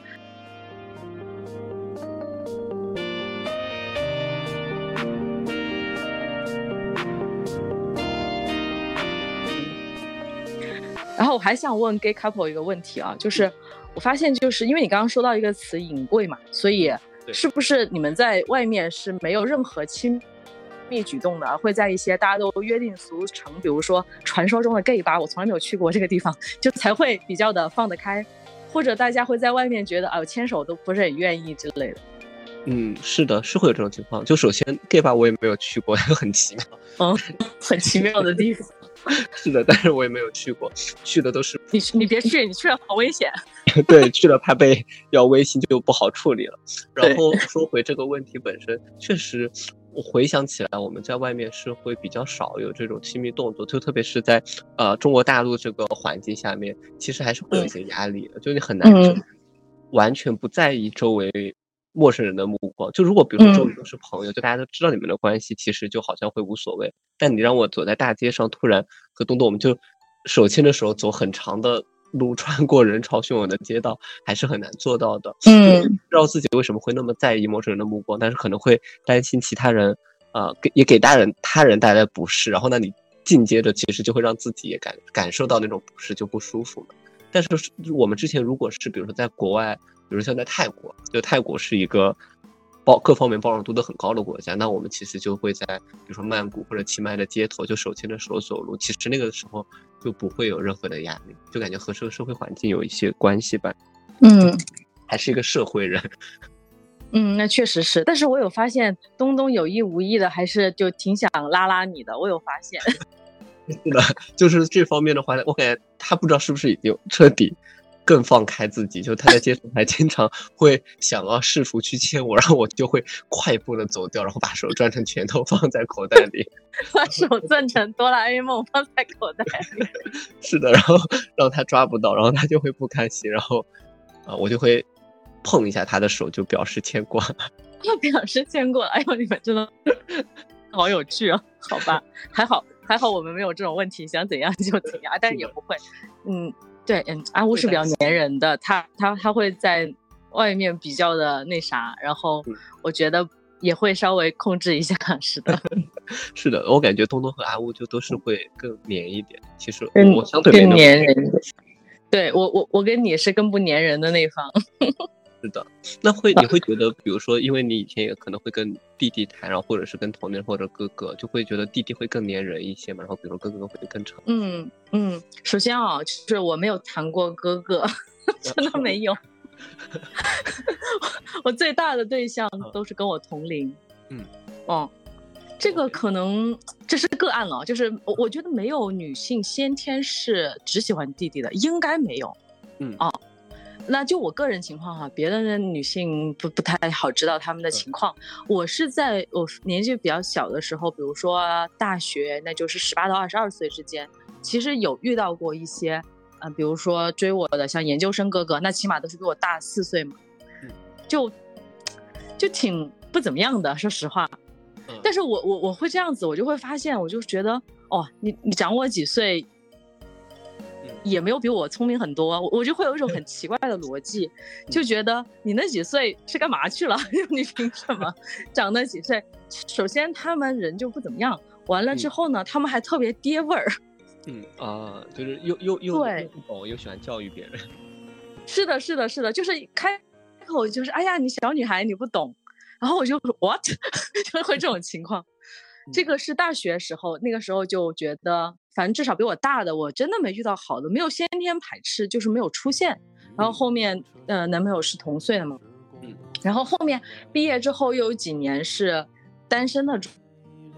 Speaker 2: 然后我还想问 gay couple 一个问题啊，就是我发现就是因为你刚刚说到一个词隐贵嘛，所以是不是你们在外面是没有任何亲密举动的？会在一些大家都约定俗成，比如说传说中的 gay 吧，我从来没有去过这个地方，就才会比较的放得开，或者大家会在外面觉得啊牵手都不是很愿意之类的。
Speaker 1: 嗯，是的，是会有这种情况。就首先 gay 吧，我也没有去过，很奇妙。
Speaker 2: 嗯，很奇妙的地方。
Speaker 1: 是的，但是我也没有去过，去的都是
Speaker 2: 你你别去，你去了好危险。
Speaker 1: 对，去了怕被要微信就不好处理了。然后说回这个问题本身，确实，我回想起来，我们在外面是会比较少有这种亲密动作，就特别是在呃中国大陆这个环境下面，其实还是会有一些压力的，就你很难完全不在意周围。陌生人的目光，就如果比如说周围都是朋友，就大家都知道你们的关系，其实就好像会无所谓。但你让我走在大街上，突然和东东我们就手牵着手走很长的路，穿过人潮汹涌的街道，还是很难做到的。嗯，不知道自己为什么会那么在意陌生人的目光，但是可能会担心其他人，呃，给也给大人他人带来不适。然后那你进阶着，其实就会让自己也感感受到那种不适，就不舒服嘛。但是我们之前如果是比如说在国外。比如像在泰国，就泰国是一个包各方面包容度都很高的国家，那我们其实就会在比如说曼谷或者清迈的街头就手牵着手走路，其实那个时候就不会有任何的压力，就感觉和这个社会环境有一些关系吧。
Speaker 2: 嗯，
Speaker 1: 还是一个社会人。
Speaker 2: 嗯，那确实是，但是我有发现东东有意无意的还是就挺想拉拉你的，我有发现。
Speaker 1: 是的，就是这方面的话，我感觉他不知道是不是已经彻底。更放开自己，就他在街上还经常会想要试图去牵我，然后我就会快步的走掉，然后把手攥成拳头放在口袋里，
Speaker 2: 把手攥成哆啦 A 梦放在口袋里。
Speaker 1: 是的，然后让他抓不到，然后他就会不开心，然后啊，我就会碰一下他的手，就表示牵过。
Speaker 2: 表示牵挂，哎呦，你们真的好有趣啊！好吧，还好还好，我们没有这种问题，想怎样就怎样，但是也不会，嗯。对，嗯，阿乌是比较。粘人的，他他他会在外面比较的那啥，然后我觉得也会稍微控制一下，是的，
Speaker 1: 是的，我感觉东东和阿乌就都是会更粘一点，其实
Speaker 2: 我
Speaker 1: 相对
Speaker 2: 更粘人，对我我我跟你是更不粘人的那方。
Speaker 1: 是的，那会你会觉得，比如说，因为你以前也可能会跟弟弟谈，然后或者是跟同龄或者哥哥，就会觉得弟弟会更粘人一些嘛。然后，比如说哥哥会更长。
Speaker 2: 嗯嗯，首先啊，就是我没有谈过哥哥，真的 没有。我最大的对象都是跟我同龄。嗯哦，这个可能这是个案了，就是我我觉得没有女性先天是只喜欢弟弟的，应该没有。嗯哦。那就我个人情况哈，别的女性不不太好知道他们的情况。我是在我年纪比较小的时候，比如说大学，那就是十八到二十二岁之间，其实有遇到过一些，嗯，比如说追我的像研究生哥哥，那起码都是比我大四岁嘛，就就挺不怎么样的，说实话。但是我我我会这样子，我就会发现，我就觉得，哦，你你长我几岁。也没有比我聪明很多，我我就会有一种很 奇怪的逻辑，就觉得你那几岁是干嘛去了？你凭什么长那几岁？首先他们人就不怎么样，完了之后呢，他们还特别爹味儿。
Speaker 1: 嗯啊，就是又又又不懂，又喜欢教育别人。
Speaker 2: 是的，是的，是的，就是开口就是哎呀，你小女孩你不懂，然后我就 what 就会这种情况。这个是大学时候，那个时候就觉得。反正至少比我大的，我真的没遇到好的，没有先天排斥，就是没有出现。然后后面，呃，男朋友是同岁的嘛，嗯，然后后面毕业之后又有几年是单身的状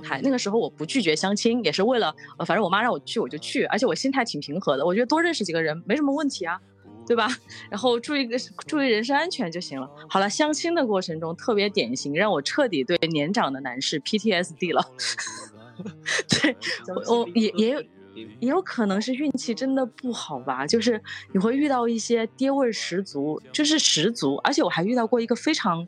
Speaker 2: 态。那个时候我不拒绝相亲，也是为了，呃，反正我妈让我去我就去，而且我心态挺平和的，我觉得多认识几个人没什么问题啊，对吧？然后注意个注意人身安全就行了。好了，相亲的过程中特别典型，让我彻底对年长的男士 PTSD 了。对，我也也有也有可能是运气真的不好吧，就是你会遇到一些爹味十足，就是十足，而且我还遇到过一个非常，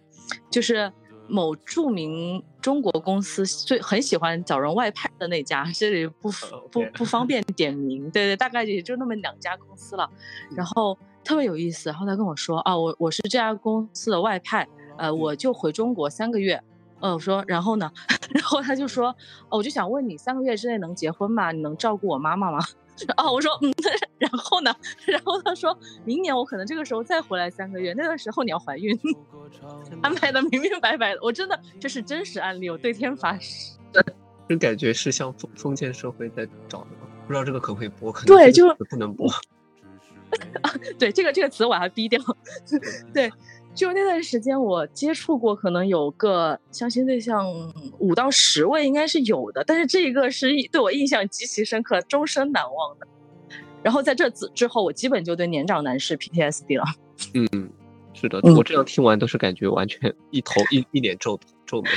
Speaker 2: 就是某著名中国公司最很喜欢找人外派的那家，这里不不不方便点名，对对，大概也就那么两家公司了，然后特别有意思，然后他跟我说啊，我我是这家公司的外派，呃，我就回中国三个月。呃，我说，然后呢？然后他就说，哦，我就想问你，三个月之内能结婚吗？你能照顾我妈妈吗？哦，我说，嗯，然后呢？然后他说明年我可能这个时候再回来三个月，那个时候你要怀孕，安排的明明白白的。我真的这是真实案例，我对天发誓。
Speaker 1: 就感觉是像封封建社会在找的，不知道这个可不可以播？可能
Speaker 2: 对，就
Speaker 1: 不能播。
Speaker 2: 对，这个这个词我还逼掉。对。就那段时间，我接触过，可能有个相亲对象五到十位，应该是有的。但是这一个是对我印象极其深刻，终身难忘的。然后在这之之后，我基本就对年长男士 PTSD 了。
Speaker 1: 嗯，是的，我这样听完都是感觉完全一头一一脸皱皱眉。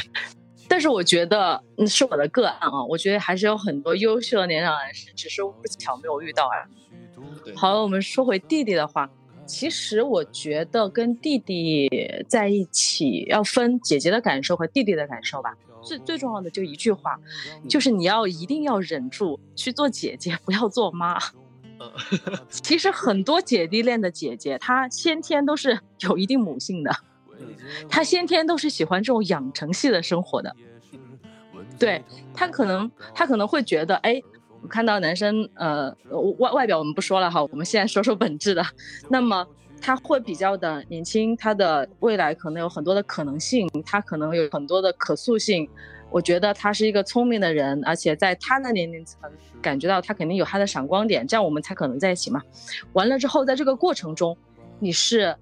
Speaker 2: 但是我觉得是我的个案啊，我觉得还是有很多优秀的年长男士，只是不巧没有遇到而已。好了，我们说回弟弟的话。其实我觉得跟弟弟在一起要分姐姐的感受和弟弟的感受吧。最最重要的就一句话，就是你要一定要忍住去做姐姐，不要做妈。其实很多姐弟恋的姐姐，她先天都是 有一定母性的，她先天都是喜欢这种养成系的生活的。对她可能她可能会觉得，哎。我看到男生，呃，外外表我们不说了哈，我们现在说说本质的。那么他会比较的年轻，他的未来可能有很多的可能性，他可能有很多的可塑性。我觉得他是一个聪明的人，而且在他的年龄层，感觉到他肯定有他的闪光点，这样我们才可能在一起嘛。完了之后，在这个过程中，你是。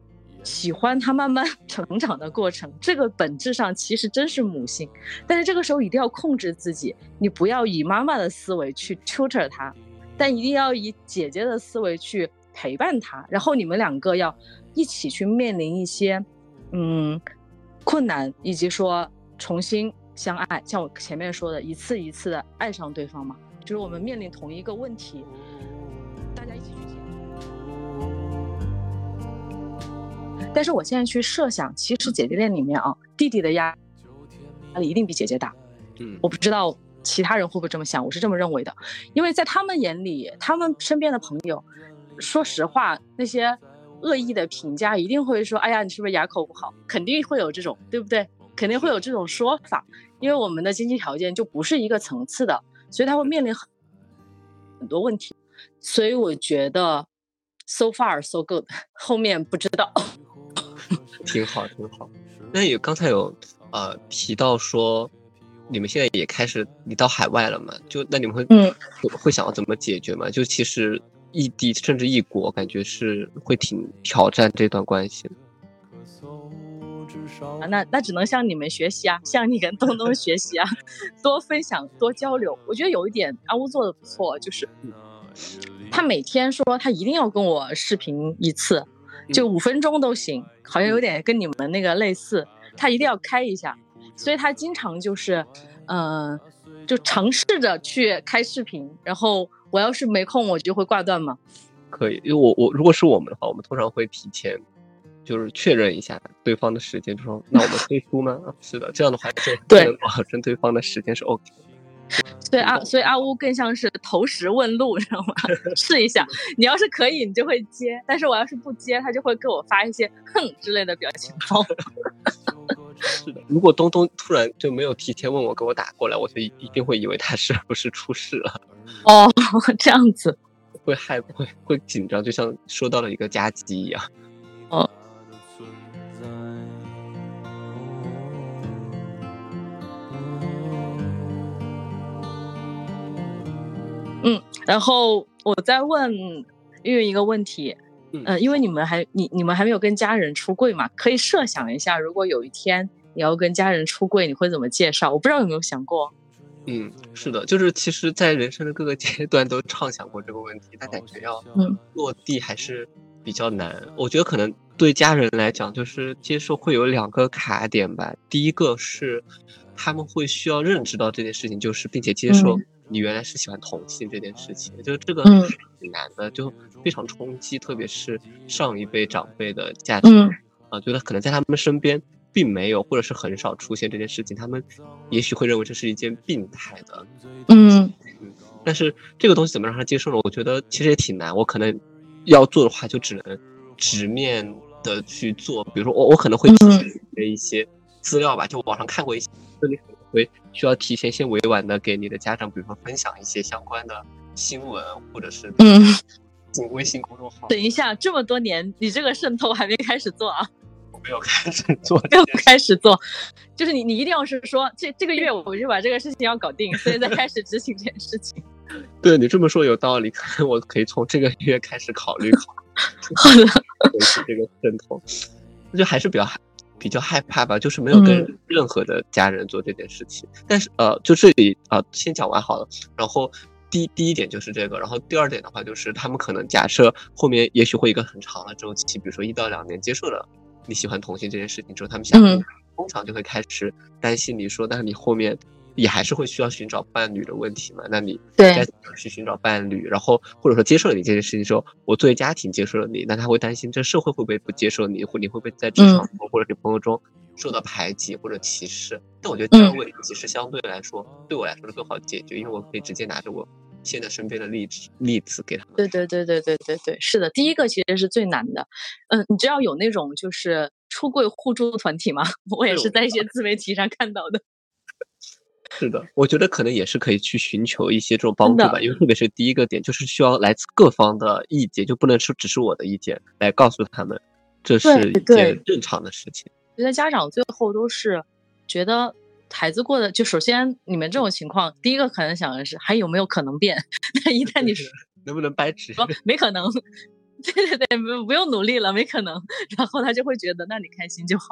Speaker 2: 喜欢他慢慢成长的过程，这个本质上其实真是母性，但是这个时候一定要控制自己，你不要以妈妈的思维去 tutor 他，但一定要以姐姐的思维去陪伴他，然后你们两个要一起去面临一些嗯困难，以及说重新相爱，像我前面说的一次一次的爱上对方嘛，就是我们面临同一个问题，但是我现在去设想，其实姐弟恋里面啊，弟弟的压压力一定比姐姐大。
Speaker 1: 嗯，
Speaker 2: 我不知道其他人会不会这么想，我是这么认为的。因为在他们眼里，他们身边的朋友，说实话，那些恶意的评价一定会说：“哎呀，你是不是牙口不好？”肯定会有这种，对不对？肯定会有这种说法。因为我们的经济条件就不是一个层次的，所以他会面临很很多问题。所以我觉得，so far so good，后面不知道。
Speaker 1: 挺好，挺好。那有刚才有呃提到说，你们现在也开始你到海外了嘛？就那你们会嗯会想要怎么解决吗？就其实异地甚至异国，感觉是会挺挑战这段关系的。
Speaker 2: 啊，那那只能向你们学习啊，向你跟东东学习啊，多分享多交流。我觉得有一点阿乌做的不错，就是他每天说他一定要跟我视频一次。就五分钟都行，好像有点跟你们那个类似。他一定要开一下，所以他经常就是，嗯，就尝试着去开视频。然后我要是没空，我就会挂断嘛。
Speaker 1: 可以，因为我我如果是我们的话，我们通常会提前就是确认一下对方的时间，就说那我们退出吗？是的，这样的话就能保证对方的时间是 OK。
Speaker 2: 所以阿所以阿乌更像是投石问路，知道吗？试一下，你要是可以，你就会接；但是我要是不接，他就会给我发一些哼之类的表情包。
Speaker 1: 是的，如果东东突然就没有提前问我给我打过来，我就一一定会以为他是不是出事了。
Speaker 2: 哦，这样子
Speaker 1: 会害会会紧张，就像收到了一个加急一样。
Speaker 2: 哦。嗯，然后我再问玉玉一个问题，嗯，因为你们还你你们还没有跟家人出柜嘛，可以设想一下，如果有一天你要跟家人出柜，你会怎么介绍？我不知道有没有想过。
Speaker 1: 嗯，是的，就是其实，在人生的各个阶段都畅想过这个问题，但感觉要落地还是比较难。我觉得可能对家人来讲，就是接受会有两个卡点吧。第一个是他们会需要认知到这件事情，就是并且接受。你原来是喜欢同性这件事情，就是这个挺难的，就非常冲击，特别是上一辈长辈的价值观啊，觉得可能在他们身边并没有或者是很少出现这件事情，他们也许会认为这是一件病态的，
Speaker 2: 嗯。
Speaker 1: 嗯，但是这个东西怎么让他接受呢？我觉得其实也挺难，我可能要做的话就只能直面的去做，比如说我我可能会提一些资料吧，就网上看过一些。会需要提前先委婉的给你的家长，比如说分享一些相关的新闻，或者是
Speaker 2: 嗯，
Speaker 1: 进微信公众号。
Speaker 2: 等一下，这么多年你这个渗透还没开始做啊？
Speaker 1: 我没有开始做，
Speaker 2: 没有开始做，就是你你一定要是说这这个月我就把这个事情要搞定，所以再开始执行这件事情。
Speaker 1: 对你这么说有道理，可能我可以从这个月开始考虑考虑。
Speaker 2: 好的，
Speaker 1: 这个渗透。那就还是比较害比较害怕吧，就是没有跟任何的家人做这件事情。但是呃，就这里啊，先讲完好了。然后第第一点就是这个，然后第二点的话就是他们可能假设后面也许会一个很长的周期，比如说一到两年接受了你喜欢同性这件事情之后，他们想通常就会开始担心你说，但是你后面。也还是会需要寻找伴侣的问题嘛？那你该怎么去寻找伴侣？然后或者说接受了你这件事情之后，我作为家庭接受了你，那他会担心这社会会不会不接受你，或你会不会在职场中或者你朋友中受到排挤或者歧视？但我觉得这个问题其实相对来说对我来说是更好解决，因为我可以直接拿着我现在身边的例子例子给他们。
Speaker 2: 对对对对对对对，是的，第一个其实是最难的。嗯，你知道有那种就是出柜互助团体吗？我也是在一些自媒体上看到的。
Speaker 1: 是的，我觉得可能也是可以去寻求一些这种帮助吧，因为特别是第一个点，就是需要来自各方的意见，就不能说只是我的意见来告诉他们，这是一件正常的事情。
Speaker 2: 觉得家长最后都是觉得孩子过的，就首先你们这种情况，第一个可能想的是还有没有可能变，那一旦你说
Speaker 1: 能不能掰直，
Speaker 2: 说 没可能，对对对，不不用努力了，没可能，然后他就会觉得那你开心就好。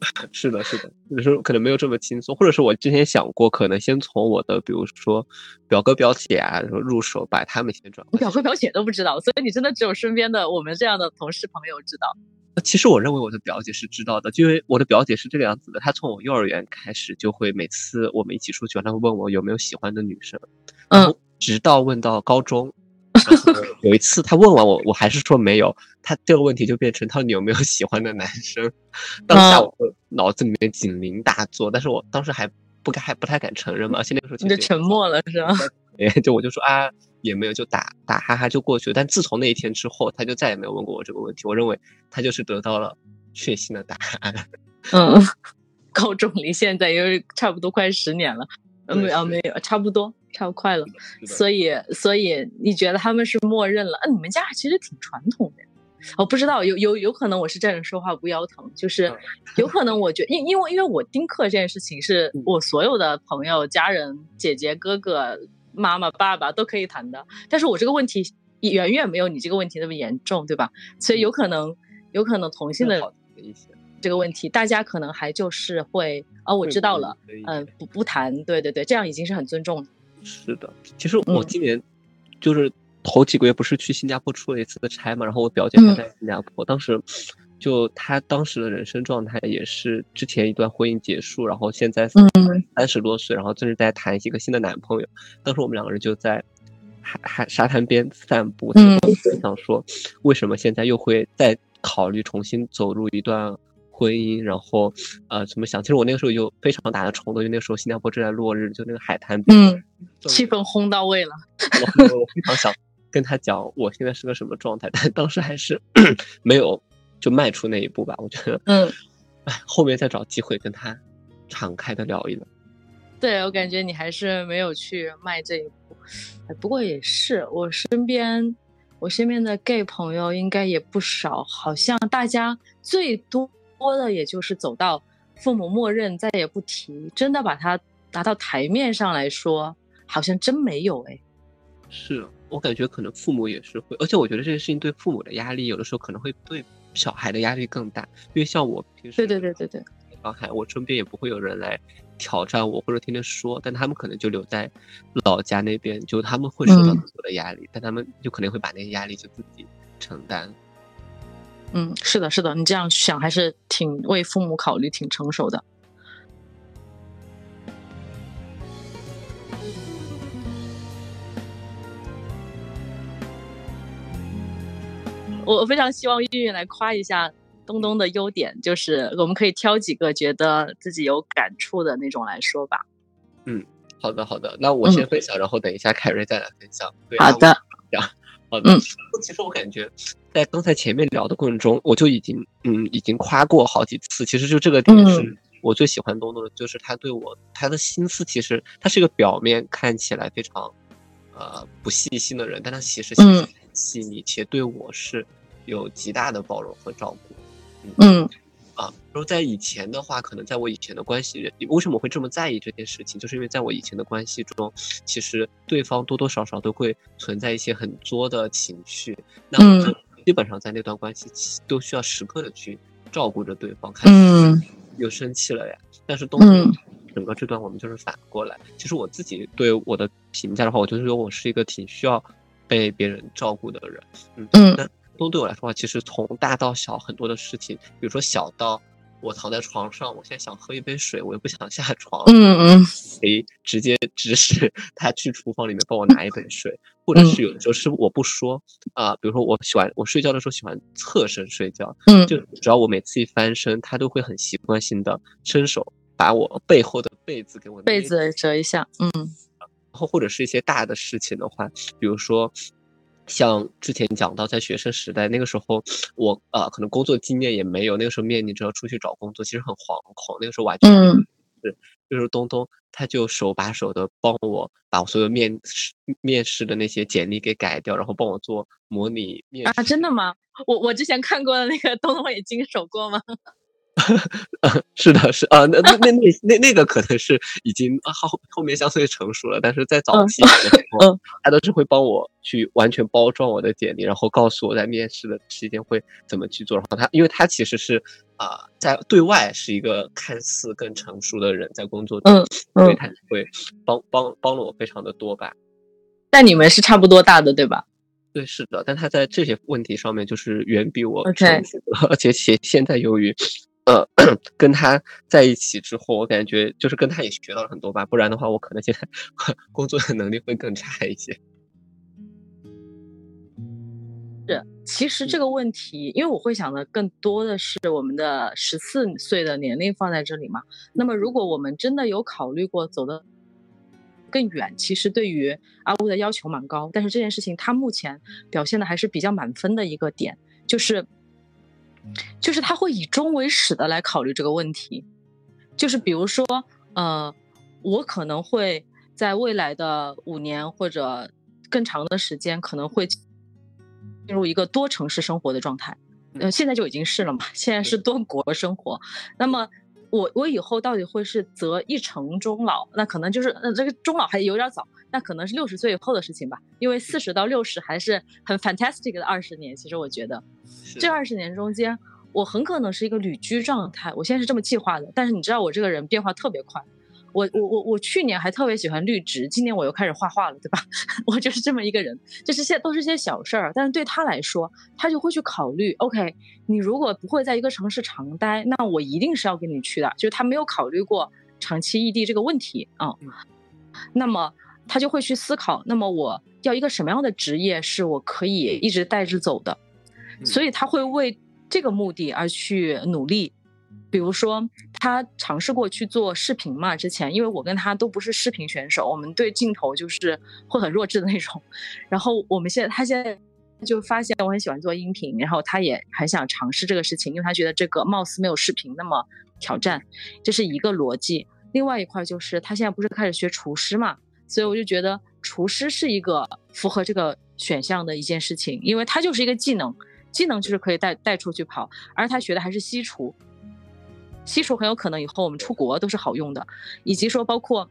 Speaker 1: 是的，是的，有时候可能没有这么轻松，或者是我之前想过，可能先从我的，比如说表哥表姐啊入手，把他们先转。
Speaker 2: 我表哥表姐都不知道，所以你真的只有身边的我们这样的同事朋友知道。
Speaker 1: 其实我认为我的表姐是知道的，就因为我的表姐是这个样子的，她从我幼儿园开始就会每次我们一起出去，她会问我有没有喜欢的女生，嗯，直到问到高中。有一次他问完我，我还是说没有。他这个问题就变成他说你有没有喜欢的男生？当下我脑子里面警铃大作，但是我当时还不敢，还不太敢承认嘛。而且那个时候
Speaker 2: 你就沉默了是吧？
Speaker 1: 哎，就我就说啊，也没有，就打打哈哈就过去了。但自从那一天之后，他就再也没有问过我这个问题。我认为他就是得到了确信的答案。
Speaker 2: 嗯，高中离现在也差不多快十年了。没有没有，差不多。超快了，所以所以你觉得他们是默认了？嗯，你们家其实挺传统的。我不知道，有有有可能我是站着说话不腰疼，就是有可能我觉因因为因为我丁克这件事情是我所有的朋友、家人、姐姐、哥哥、妈妈、爸爸都可以谈的，但是我这个问题远远没有你这个问题那么严重，对吧？所以有可能有可能同性的这个问题，大家可能还就是会哦，我知道了，嗯，不不谈，对对对，这样已经是很尊重。
Speaker 1: 是的，其实我今年就是头几个月不是去新加坡出了一次的差嘛，然后我表姐还在新加坡，当时就她当时的人生状态也是之前一段婚姻结束，然后现在三十多岁，然后正是在谈一个新的男朋友。当时我们两个人就在海海沙滩边散步，想说为什么现在又会再考虑重新走入一段。婚姻，然后呃，怎么想？其实我那个时候有非常大的冲动，因为那个时候新加坡正在落日，就那个海滩，
Speaker 2: 嗯，气氛烘到位了。
Speaker 1: 我非常想跟他讲我现在是个什么状态，但当时还是 没有就迈出那一步吧。我觉得，嗯，哎，后面再找机会跟他敞开的聊一聊。
Speaker 2: 对我感觉你还是没有去迈这一步。哎，不过也是，我身边我身边的 gay 朋友应该也不少，好像大家最多。多的也就是走到父母默认再也不提，真的把它拿到台面上来说，好像真没有哎。
Speaker 1: 是我感觉可能父母也是会，而且我觉得这件事情对父母的压力，有的时候可能会对小孩的压力更大，因为像我平时
Speaker 2: 对对对对对，
Speaker 1: 小孩我身边也不会有人来挑战我或者天天说，但他们可能就留在老家那边，就他们会受到很多的压力，但他们就可能会把那些压力就自己承担。
Speaker 2: 嗯，是的，是的，你这样想还是挺为父母考虑，挺成熟的。我非常希望玉玉来夸一下东东的优点，就是我们可以挑几个觉得自己有感触的那种来说吧。
Speaker 1: 嗯，好的，好的，那我先分享，然后等一下凯瑞再来分享。
Speaker 2: 好的，
Speaker 1: 好的。嗯，其实我感觉。在刚才前面聊的过程中，我就已经嗯已经夸过好几次。其实就这个点是我最喜欢东东的，就是他对我他的心思，其实他是一个表面看起来非常呃不细心的人，但他其实心思很细腻，且对我是有极大的包容和照顾。
Speaker 2: 嗯
Speaker 1: 啊，然后在以前的话，可能在我以前的关系里，为什么会这么在意这件事情？就是因为在我以前的关系中，其实对方多多少少都会存在一些很作的情绪。那
Speaker 2: 嗯。
Speaker 1: 基本上在那段关系都需要时刻的去照顾着对方，开始又生气了呀。但是东东整个这段我们就是反过来。其实我自己对我的评价的话，我就是说我是一个挺需要被别人照顾的人。嗯嗯，那东对我来说话，其实从大到小很多的事情，比如说小到。我躺在床上，我现在想喝一杯水，我又不想下床。
Speaker 2: 嗯嗯，
Speaker 1: 可以直接指使 他去厨房里面帮我拿一杯水，或者是有的时候是我不说啊，比如说我喜欢我睡觉的时候喜欢侧身睡觉，嗯，就只要我每次一翻身，他都会很习惯性的伸手把我背后的被子给我
Speaker 2: 被子折一下，嗯，
Speaker 1: 然后或者是一些大的事情的话，比如说。像之前讲到，在学生时代那个时候，我呃可能工作经验也没有，那个时候面临着要出去找工作，其实很惶恐。那个时候完全是，就是东东他就手把手的帮我把我所有面试面试的那些简历给改掉，然后帮我做模拟面
Speaker 2: 啊，真的吗？我我之前看过的那个东东也经手过吗？
Speaker 1: 是的，是啊，那那那那那那个可能是已经后后面相对成熟了，但是在早期的时候，他都是会帮我去完全包装我的简历，然后告诉我在面试的期间会怎么去做。然后他，因为他其实是啊，在对外是一个看似更成熟的人，在工作中，所以他会帮帮帮了我非常的多吧。
Speaker 2: 但你们是差不多大的，对吧？
Speaker 1: 对，是的，但他在这些问题上面就是远比我成熟，而且且现在由于。呃，跟他在一起之后，我感觉就是跟他也学到了很多吧，不然的话，我可能现在 工作的能力会更差一些。
Speaker 2: 是，其实这个问题，因为我会想的更多的是我们的十四岁的年龄放在这里嘛。那么，如果我们真的有考虑过走的更远，其实对于阿乌的要求蛮高，但是这件事情他目前表现的还是比较满分的一个点，就是。就是他会以终为始的来考虑这个问题，就是比如说，呃，我可能会在未来的五年或者更长的时间，可能会进入一个多城市生活的状态，呃，现在就已经是了嘛，现在是多国生活，那么。我我以后到底会是择一城终老？那可能就是呃这个终老还有点早，那可能是六十岁以后的事情吧。因为四十到六十还是很 fantastic 的二十年。其实我觉得，这二十年中间，我很可能是一个旅居状态。我现在是这么计划的，但是你知道我这个人变化特别快。我我我我去年还特别喜欢绿植，今年我又开始画画了，对吧？我就是这么一个人，就是现在都是些小事儿，但是对他来说，他就会去考虑。OK，你如果不会在一个城市长待，那我一定是要跟你去的，就是他没有考虑过长期异地这个问题啊。那么他就会去思考，那么我要一个什么样的职业是我可以一直带着走的？所以他会为这个目的而去努力。比如说，他尝试过去做视频嘛？之前，因为我跟他都不是视频选手，我们对镜头就是会很弱智的那种。然后我们现在，他现在就发现我很喜欢做音频，然后他也很想尝试这个事情，因为他觉得这个貌似没有视频那么挑战，这是一个逻辑。另外一块就是他现在不是开始学厨师嘛？所以我就觉得厨师是一个符合这个选项的一件事情，因为他就是一个技能，技能就是可以带带出去跑，而他学的还是西厨。西厨很有可能以后我们出国都是好用的，以及说包括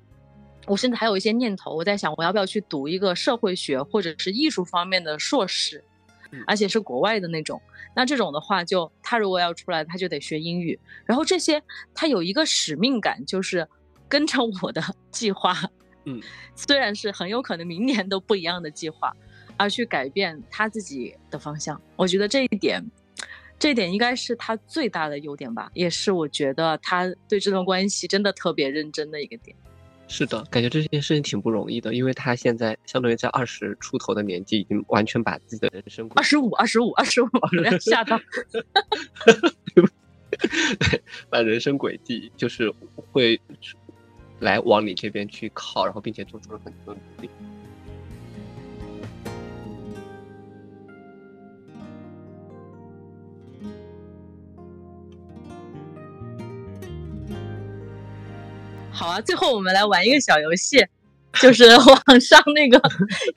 Speaker 2: 我甚至还有一些念头，我在想我要不要去读一个社会学或者是艺术方面的硕士，而且是国外的那种。那这种的话，就他如果要出来，他就得学英语。然后这些他有一个使命感，就是跟着我的 计划，
Speaker 1: 嗯，
Speaker 2: 虽然是很有可能明年都不一样的计划，而去改变他自己的方向。我觉得这一点。这点应该是他最大的优点吧，也是我觉得他对这段关系真的特别认真的一个点。
Speaker 1: 是的，感觉这件事情挺不容易的，因为他现在相当于在二十出头的年纪，已经完全把自己的人生
Speaker 2: 二十五、二十五、二十五，吓到，
Speaker 1: 对，把人生轨迹就是会来往你这边去靠，然后并且做出了很多努力。
Speaker 2: 好啊，最后我们来玩一个小游戏，就是 网上那个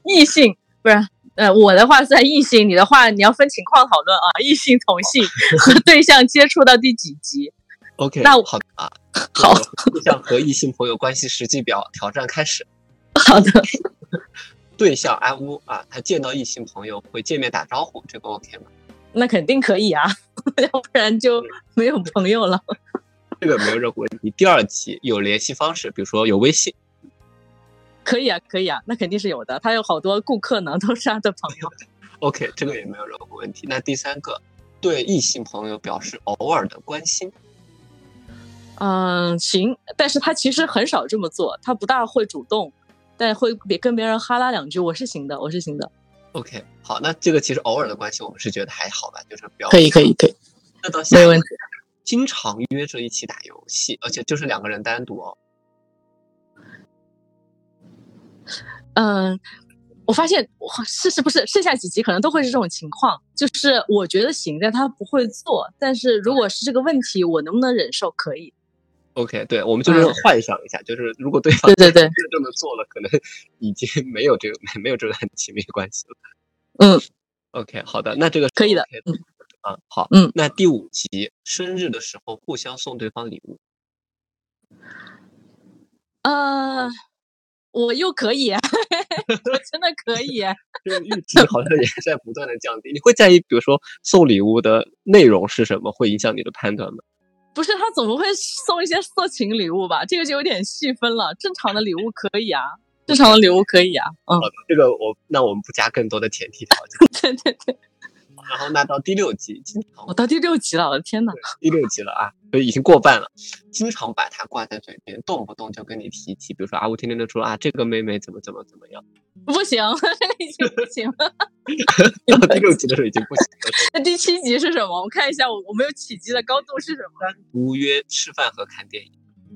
Speaker 2: 异性，不是，呃，我的话算异性，你的话你要分情况讨论啊。异性同性和对象接触到第几集
Speaker 1: ？OK，
Speaker 2: 那
Speaker 1: 好啊，
Speaker 2: 好，
Speaker 1: 对象和异性朋友关系实际表挑战开始。
Speaker 2: 好的，
Speaker 1: 对象安屋啊，他见到异性朋友会见面打招呼，这个 OK 吗？
Speaker 2: 那肯定可以啊。要不然就没有朋友了。
Speaker 1: 这个没有任何问题。第二集有联系方式，比如说有微信，
Speaker 2: 可以啊，可以啊，那肯定是有的。他有好多顾客呢，都是他的朋友。
Speaker 1: OK，这个也没有任何问题。那第三个，对异性朋友表示偶尔的关心。
Speaker 2: 嗯，行，但是他其实很少这么做，他不大会主动，但会别跟别人哈拉两句，我是行的，我是行的。
Speaker 1: OK，好，那这个其实偶尔的关系，我们是觉得还好吧，就是比较
Speaker 2: 可以，可以，可以。
Speaker 1: 那到下
Speaker 2: 没问题。
Speaker 1: 经常约着一起打游戏，而且就是两个人单独哦。
Speaker 2: 嗯，我发现是是不是剩下几集可能都会是这种情况，就是我觉得行，但他不会做。但是如果是这个问题，我能不能忍受？可以。
Speaker 1: OK，对，我们就是幻想一下，就是如果对方
Speaker 2: 对对对
Speaker 1: 真这么做了，可能已经 没有这个没有这个很亲密关系了。
Speaker 2: 嗯
Speaker 1: ，OK，好的，那这个
Speaker 2: 可以的。
Speaker 1: 嗯，啊，好，
Speaker 2: 嗯，
Speaker 1: 那第五集生日的时候互相送对方礼物。
Speaker 2: 呃，我又可以，我真的可以。
Speaker 1: 这个阈值好像也在不断的降低。你会在意，比如说送礼物的内容是什么，会影响你的判断吗？
Speaker 2: 不是，他总不会送一些色情礼物吧？这个就有点细分了。正常的礼物可以啊，正常的礼物可以啊。嗯，
Speaker 1: 这个我那我们不加更多的前提条
Speaker 2: 件。对 对对。
Speaker 1: 然后那到第六集，经常
Speaker 2: 我到第六集了，我的天呐，
Speaker 1: 第六集了啊，所以已经过半了。经常把它挂在嘴边，动不动就跟你提起，比如说啊，我天天都说啊，这个妹妹怎么怎么怎么样。
Speaker 2: 不行，已经不行了。
Speaker 1: 到第六集的时候已经不行了。
Speaker 2: 那第七集是什么？我看一下，我我没有起鸡的高度是什么？
Speaker 1: 单独约吃饭和看电影。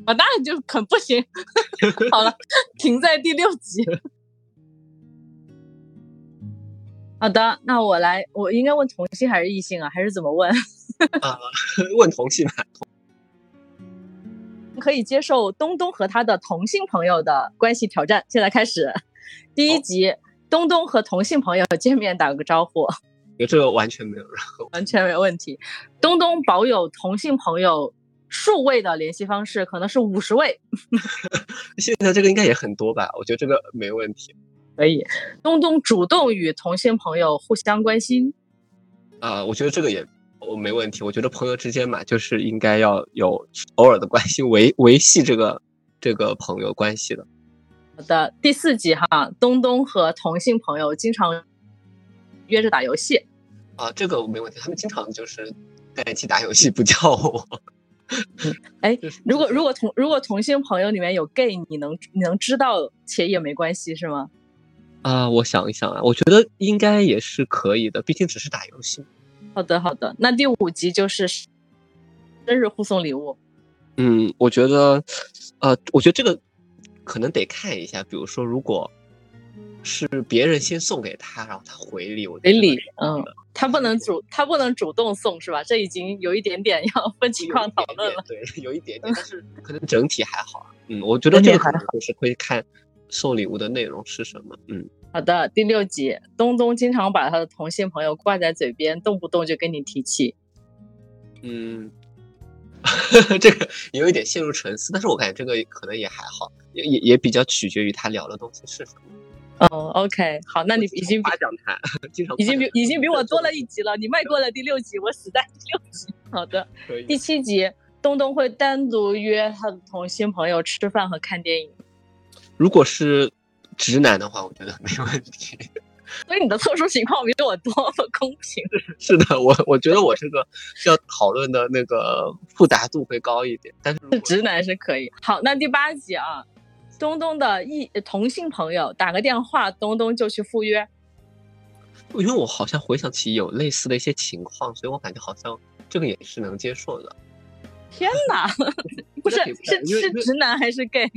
Speaker 2: 啊，那就很不行。好了，停在第六集。好的，那我来，我应该问同性还是异性啊？还是怎么问？
Speaker 1: 啊，问同性吧。
Speaker 2: 可以接受东东和他的同性朋友的关系挑战。现在开始，第一集，东东和同性朋友见面打个招呼。
Speaker 1: 这个完全没有任何，
Speaker 2: 完全没有问题。东东保有同性朋友数位的联系方式，可能是五十位。
Speaker 1: 现在这个应该也很多吧？我觉得这个没问题。
Speaker 2: 可以，东东主动与同性朋友互相关心，
Speaker 1: 啊，我觉得这个也我没问题。我觉得朋友之间嘛，就是应该要有偶尔的关心，维维系这个这个朋友关系的。
Speaker 2: 好的，第四集哈，东东和同性朋友经常约着打游戏，
Speaker 1: 啊，这个没问题。他们经常就是在一起打游戏，不叫我。
Speaker 2: 哎，如果如果同如果同性朋友里面有 gay，你能你能知道且也没关系是吗？
Speaker 1: 啊，我想一想啊，我觉得应该也是可以的，毕竟只是打游戏。
Speaker 2: 好的，好的。那第五集就是生日互送礼物。
Speaker 1: 嗯，我觉得，呃，我觉得这个可能得看一下，比如说，如果是别人先送给他，然后他回礼，我
Speaker 2: 回礼，嗯，他不能主，他不能主动送，是吧？这已经有一点点要分情况讨论了。
Speaker 1: 对，有一点点，但是可能整体还好。嗯，我觉得这个还是会看。送礼物的内容是什么？嗯，
Speaker 2: 好的。第六集，东东经常把他的同性朋友挂在嘴边，动不动就跟你提起。
Speaker 1: 嗯，这个有一点陷入沉思，但是我感觉这个可能也还好，也也也比较取决于他聊的东西是什么。
Speaker 2: 哦，OK，好，那你已经
Speaker 1: 夸奖他，经常
Speaker 2: 已经比已经比我多了一集了，你迈过了第六集，我死在第六集。好的，第七集，东东会单独约他的同性朋友吃饭和看电影。
Speaker 1: 如果是直男的话，我觉得没问题。
Speaker 2: 所以你的特殊情况比我多，不公平。
Speaker 1: 是的，我我觉得我这个要讨论的那个复杂度会高一点。但是
Speaker 2: 直男是可以。好，那第八集啊，东东的异同性朋友打个电话，东东就去赴约。
Speaker 1: 因为我好像回想起有类似的一些情况，所以我感觉好像这个也是能接受的。
Speaker 2: 天哪，不是是是直男还是 gay？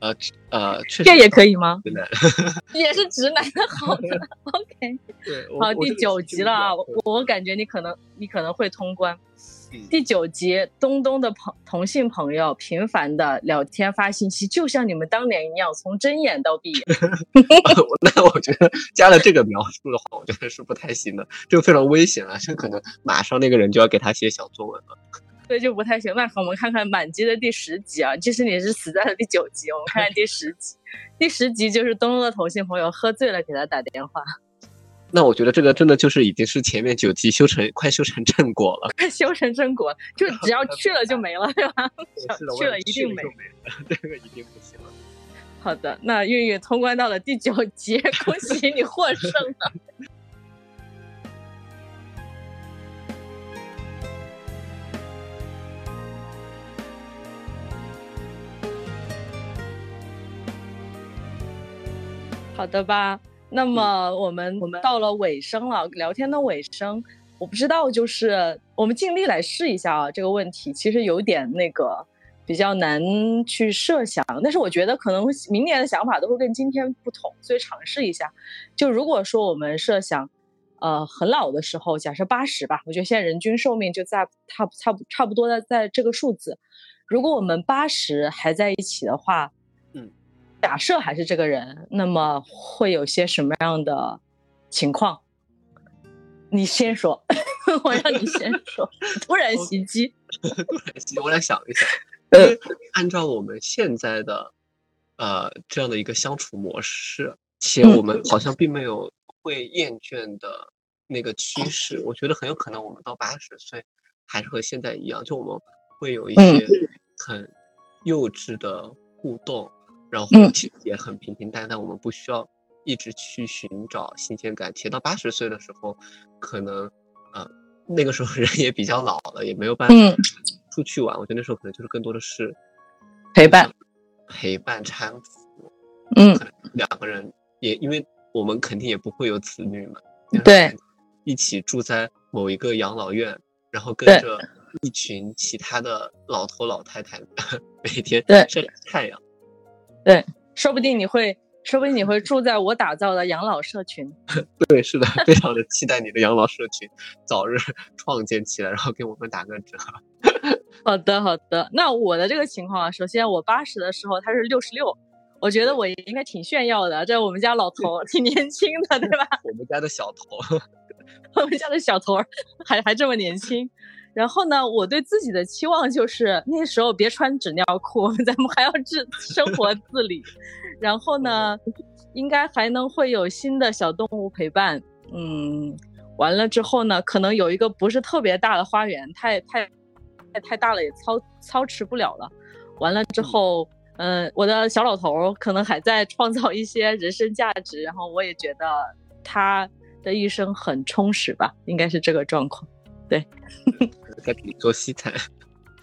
Speaker 1: 呃呃，
Speaker 2: 这也可以吗？
Speaker 1: 直男
Speaker 2: 也是直男的，好的，OK。好，第九集了啊，我我感觉你可能你可能会通关。第九集，东东的朋同性朋友频繁的聊天发信息，就像你们当年一样，从睁眼到闭眼。
Speaker 1: 那我觉得加了这个描述的话，我觉得是不太行的，就非常危险了，这可能马上那个人就要给他写小作文了。
Speaker 2: 所以就不太行。那好，我们看看满级的第十集啊。其实你是死在了第九集。我们看看第十集。第十集就是东东的同性朋友喝醉了给他打电话。
Speaker 1: 那我觉得这个真的就是已经是前面九集修成快修成正果了，
Speaker 2: 快修成正果，就只要去了就没了，对吧？去
Speaker 1: 了
Speaker 2: 一定没，
Speaker 1: 这个一定不行了。
Speaker 2: 好的，那韵韵通关到了第九集，恭喜你获胜了。好的吧，那么我们我们到了尾声了，聊天的尾声，我不知道，就是我们尽力来试一下啊。这个问题其实有点那个比较难去设想，但是我觉得可能明年的想法都会跟今天不同，所以尝试一下。就如果说我们设想，呃，很老的时候，假设八十吧，我觉得现在人均寿命就在差差不差不多的在这个数字。如果我们八十还在一起的话。假设还是这个人，那么会有些什么样的情况？你先说，我让你先 说。突然袭击，
Speaker 1: 突然袭击，我来想一想。呃，按照我们现在的呃这样的一个相处模式，且我们好像并没有会厌倦的那个趋势，我觉得很有可能我们到八十岁还是和现在一样，就我们会有一些很幼稚的互动。然后其实也很平平淡淡，我们不需要一直去寻找新鲜感。且到八十岁的时候，可能呃那个时候人也比较老了，也没有办法出去玩。我觉得那时候可能就是更多的是
Speaker 2: 陪伴、
Speaker 1: 陪伴搀扶。
Speaker 2: 嗯，
Speaker 1: 两个人也因为我们肯定也不会有子女嘛，
Speaker 2: 对，
Speaker 1: 一起住在某一个养老院，然后跟着一群其他的老头老太太 每天晒太阳。
Speaker 2: 对，说不定你会，说不定你会住在我打造的养老社群。
Speaker 1: 对，是的，非常的期待你的养老社群 早日创建起来，然后给我们打个折。
Speaker 2: 好的，好的。那我的这个情况啊，首先我八十的时候他是六十六，我觉得我应该挺炫耀的，这我们家老头挺年轻的，对吧？
Speaker 1: 我们家的小头，
Speaker 2: 我们家的小头还还这么年轻。然后呢，我对自己的期望就是那时候别穿纸尿裤，咱们还要自 生活自理。然后呢，应该还能会有新的小动物陪伴。嗯，完了之后呢，可能有一个不是特别大的花园，太太太太大了也操操持不了了。完了之后，嗯，我的小老头可能还在创造一些人生价值，然后我也觉得他的一生很充实吧，应该是这个状况。对。
Speaker 1: 在给你做西餐，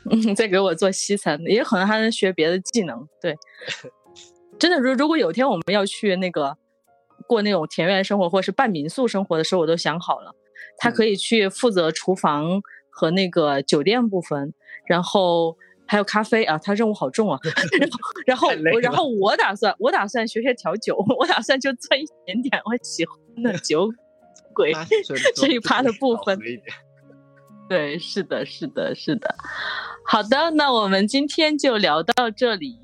Speaker 2: 嗯，在给我做西餐，也可能还能学别的技能。对，真的，如如果有天我们要去那个过那种田园生活，或者是半民宿生活的时候，我都想好了，他可以去负责厨房和那个酒店部分，然后还有咖啡啊，他任务好重啊。然后，然后，然后我打算，我打算学学调酒，我打算就做一点点我喜欢的酒鬼这一趴的部分。对，是的，是的，是的。好的，那我们今天就聊到这里。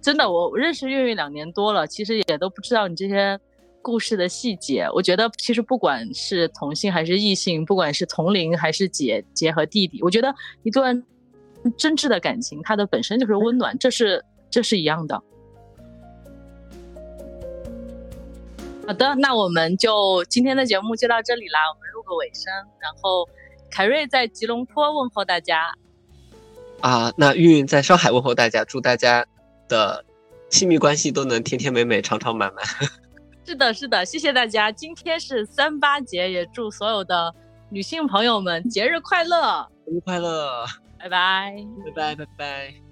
Speaker 2: 真的，我认识月月两年多了，其实也都不知道你这些故事的细节。我觉得，其实不管是同性还是异性，不管是同龄还是姐姐和弟弟，我觉得一段真挚的感情，它的本身就是温暖，这是这是一样的。好的，那我们就今天的节目就到这里啦，我们录个尾声，然后。凯瑞在吉隆坡问候大家，
Speaker 1: 啊，那韵韵在上海问候大家，祝大家的亲密关系都能甜甜美美、长长满满。
Speaker 2: 是的，是的，谢谢大家。今天是三八节，也祝所有的女性朋友们节日快乐，
Speaker 1: 节日快乐，
Speaker 2: 拜拜，
Speaker 1: 拜拜，拜拜。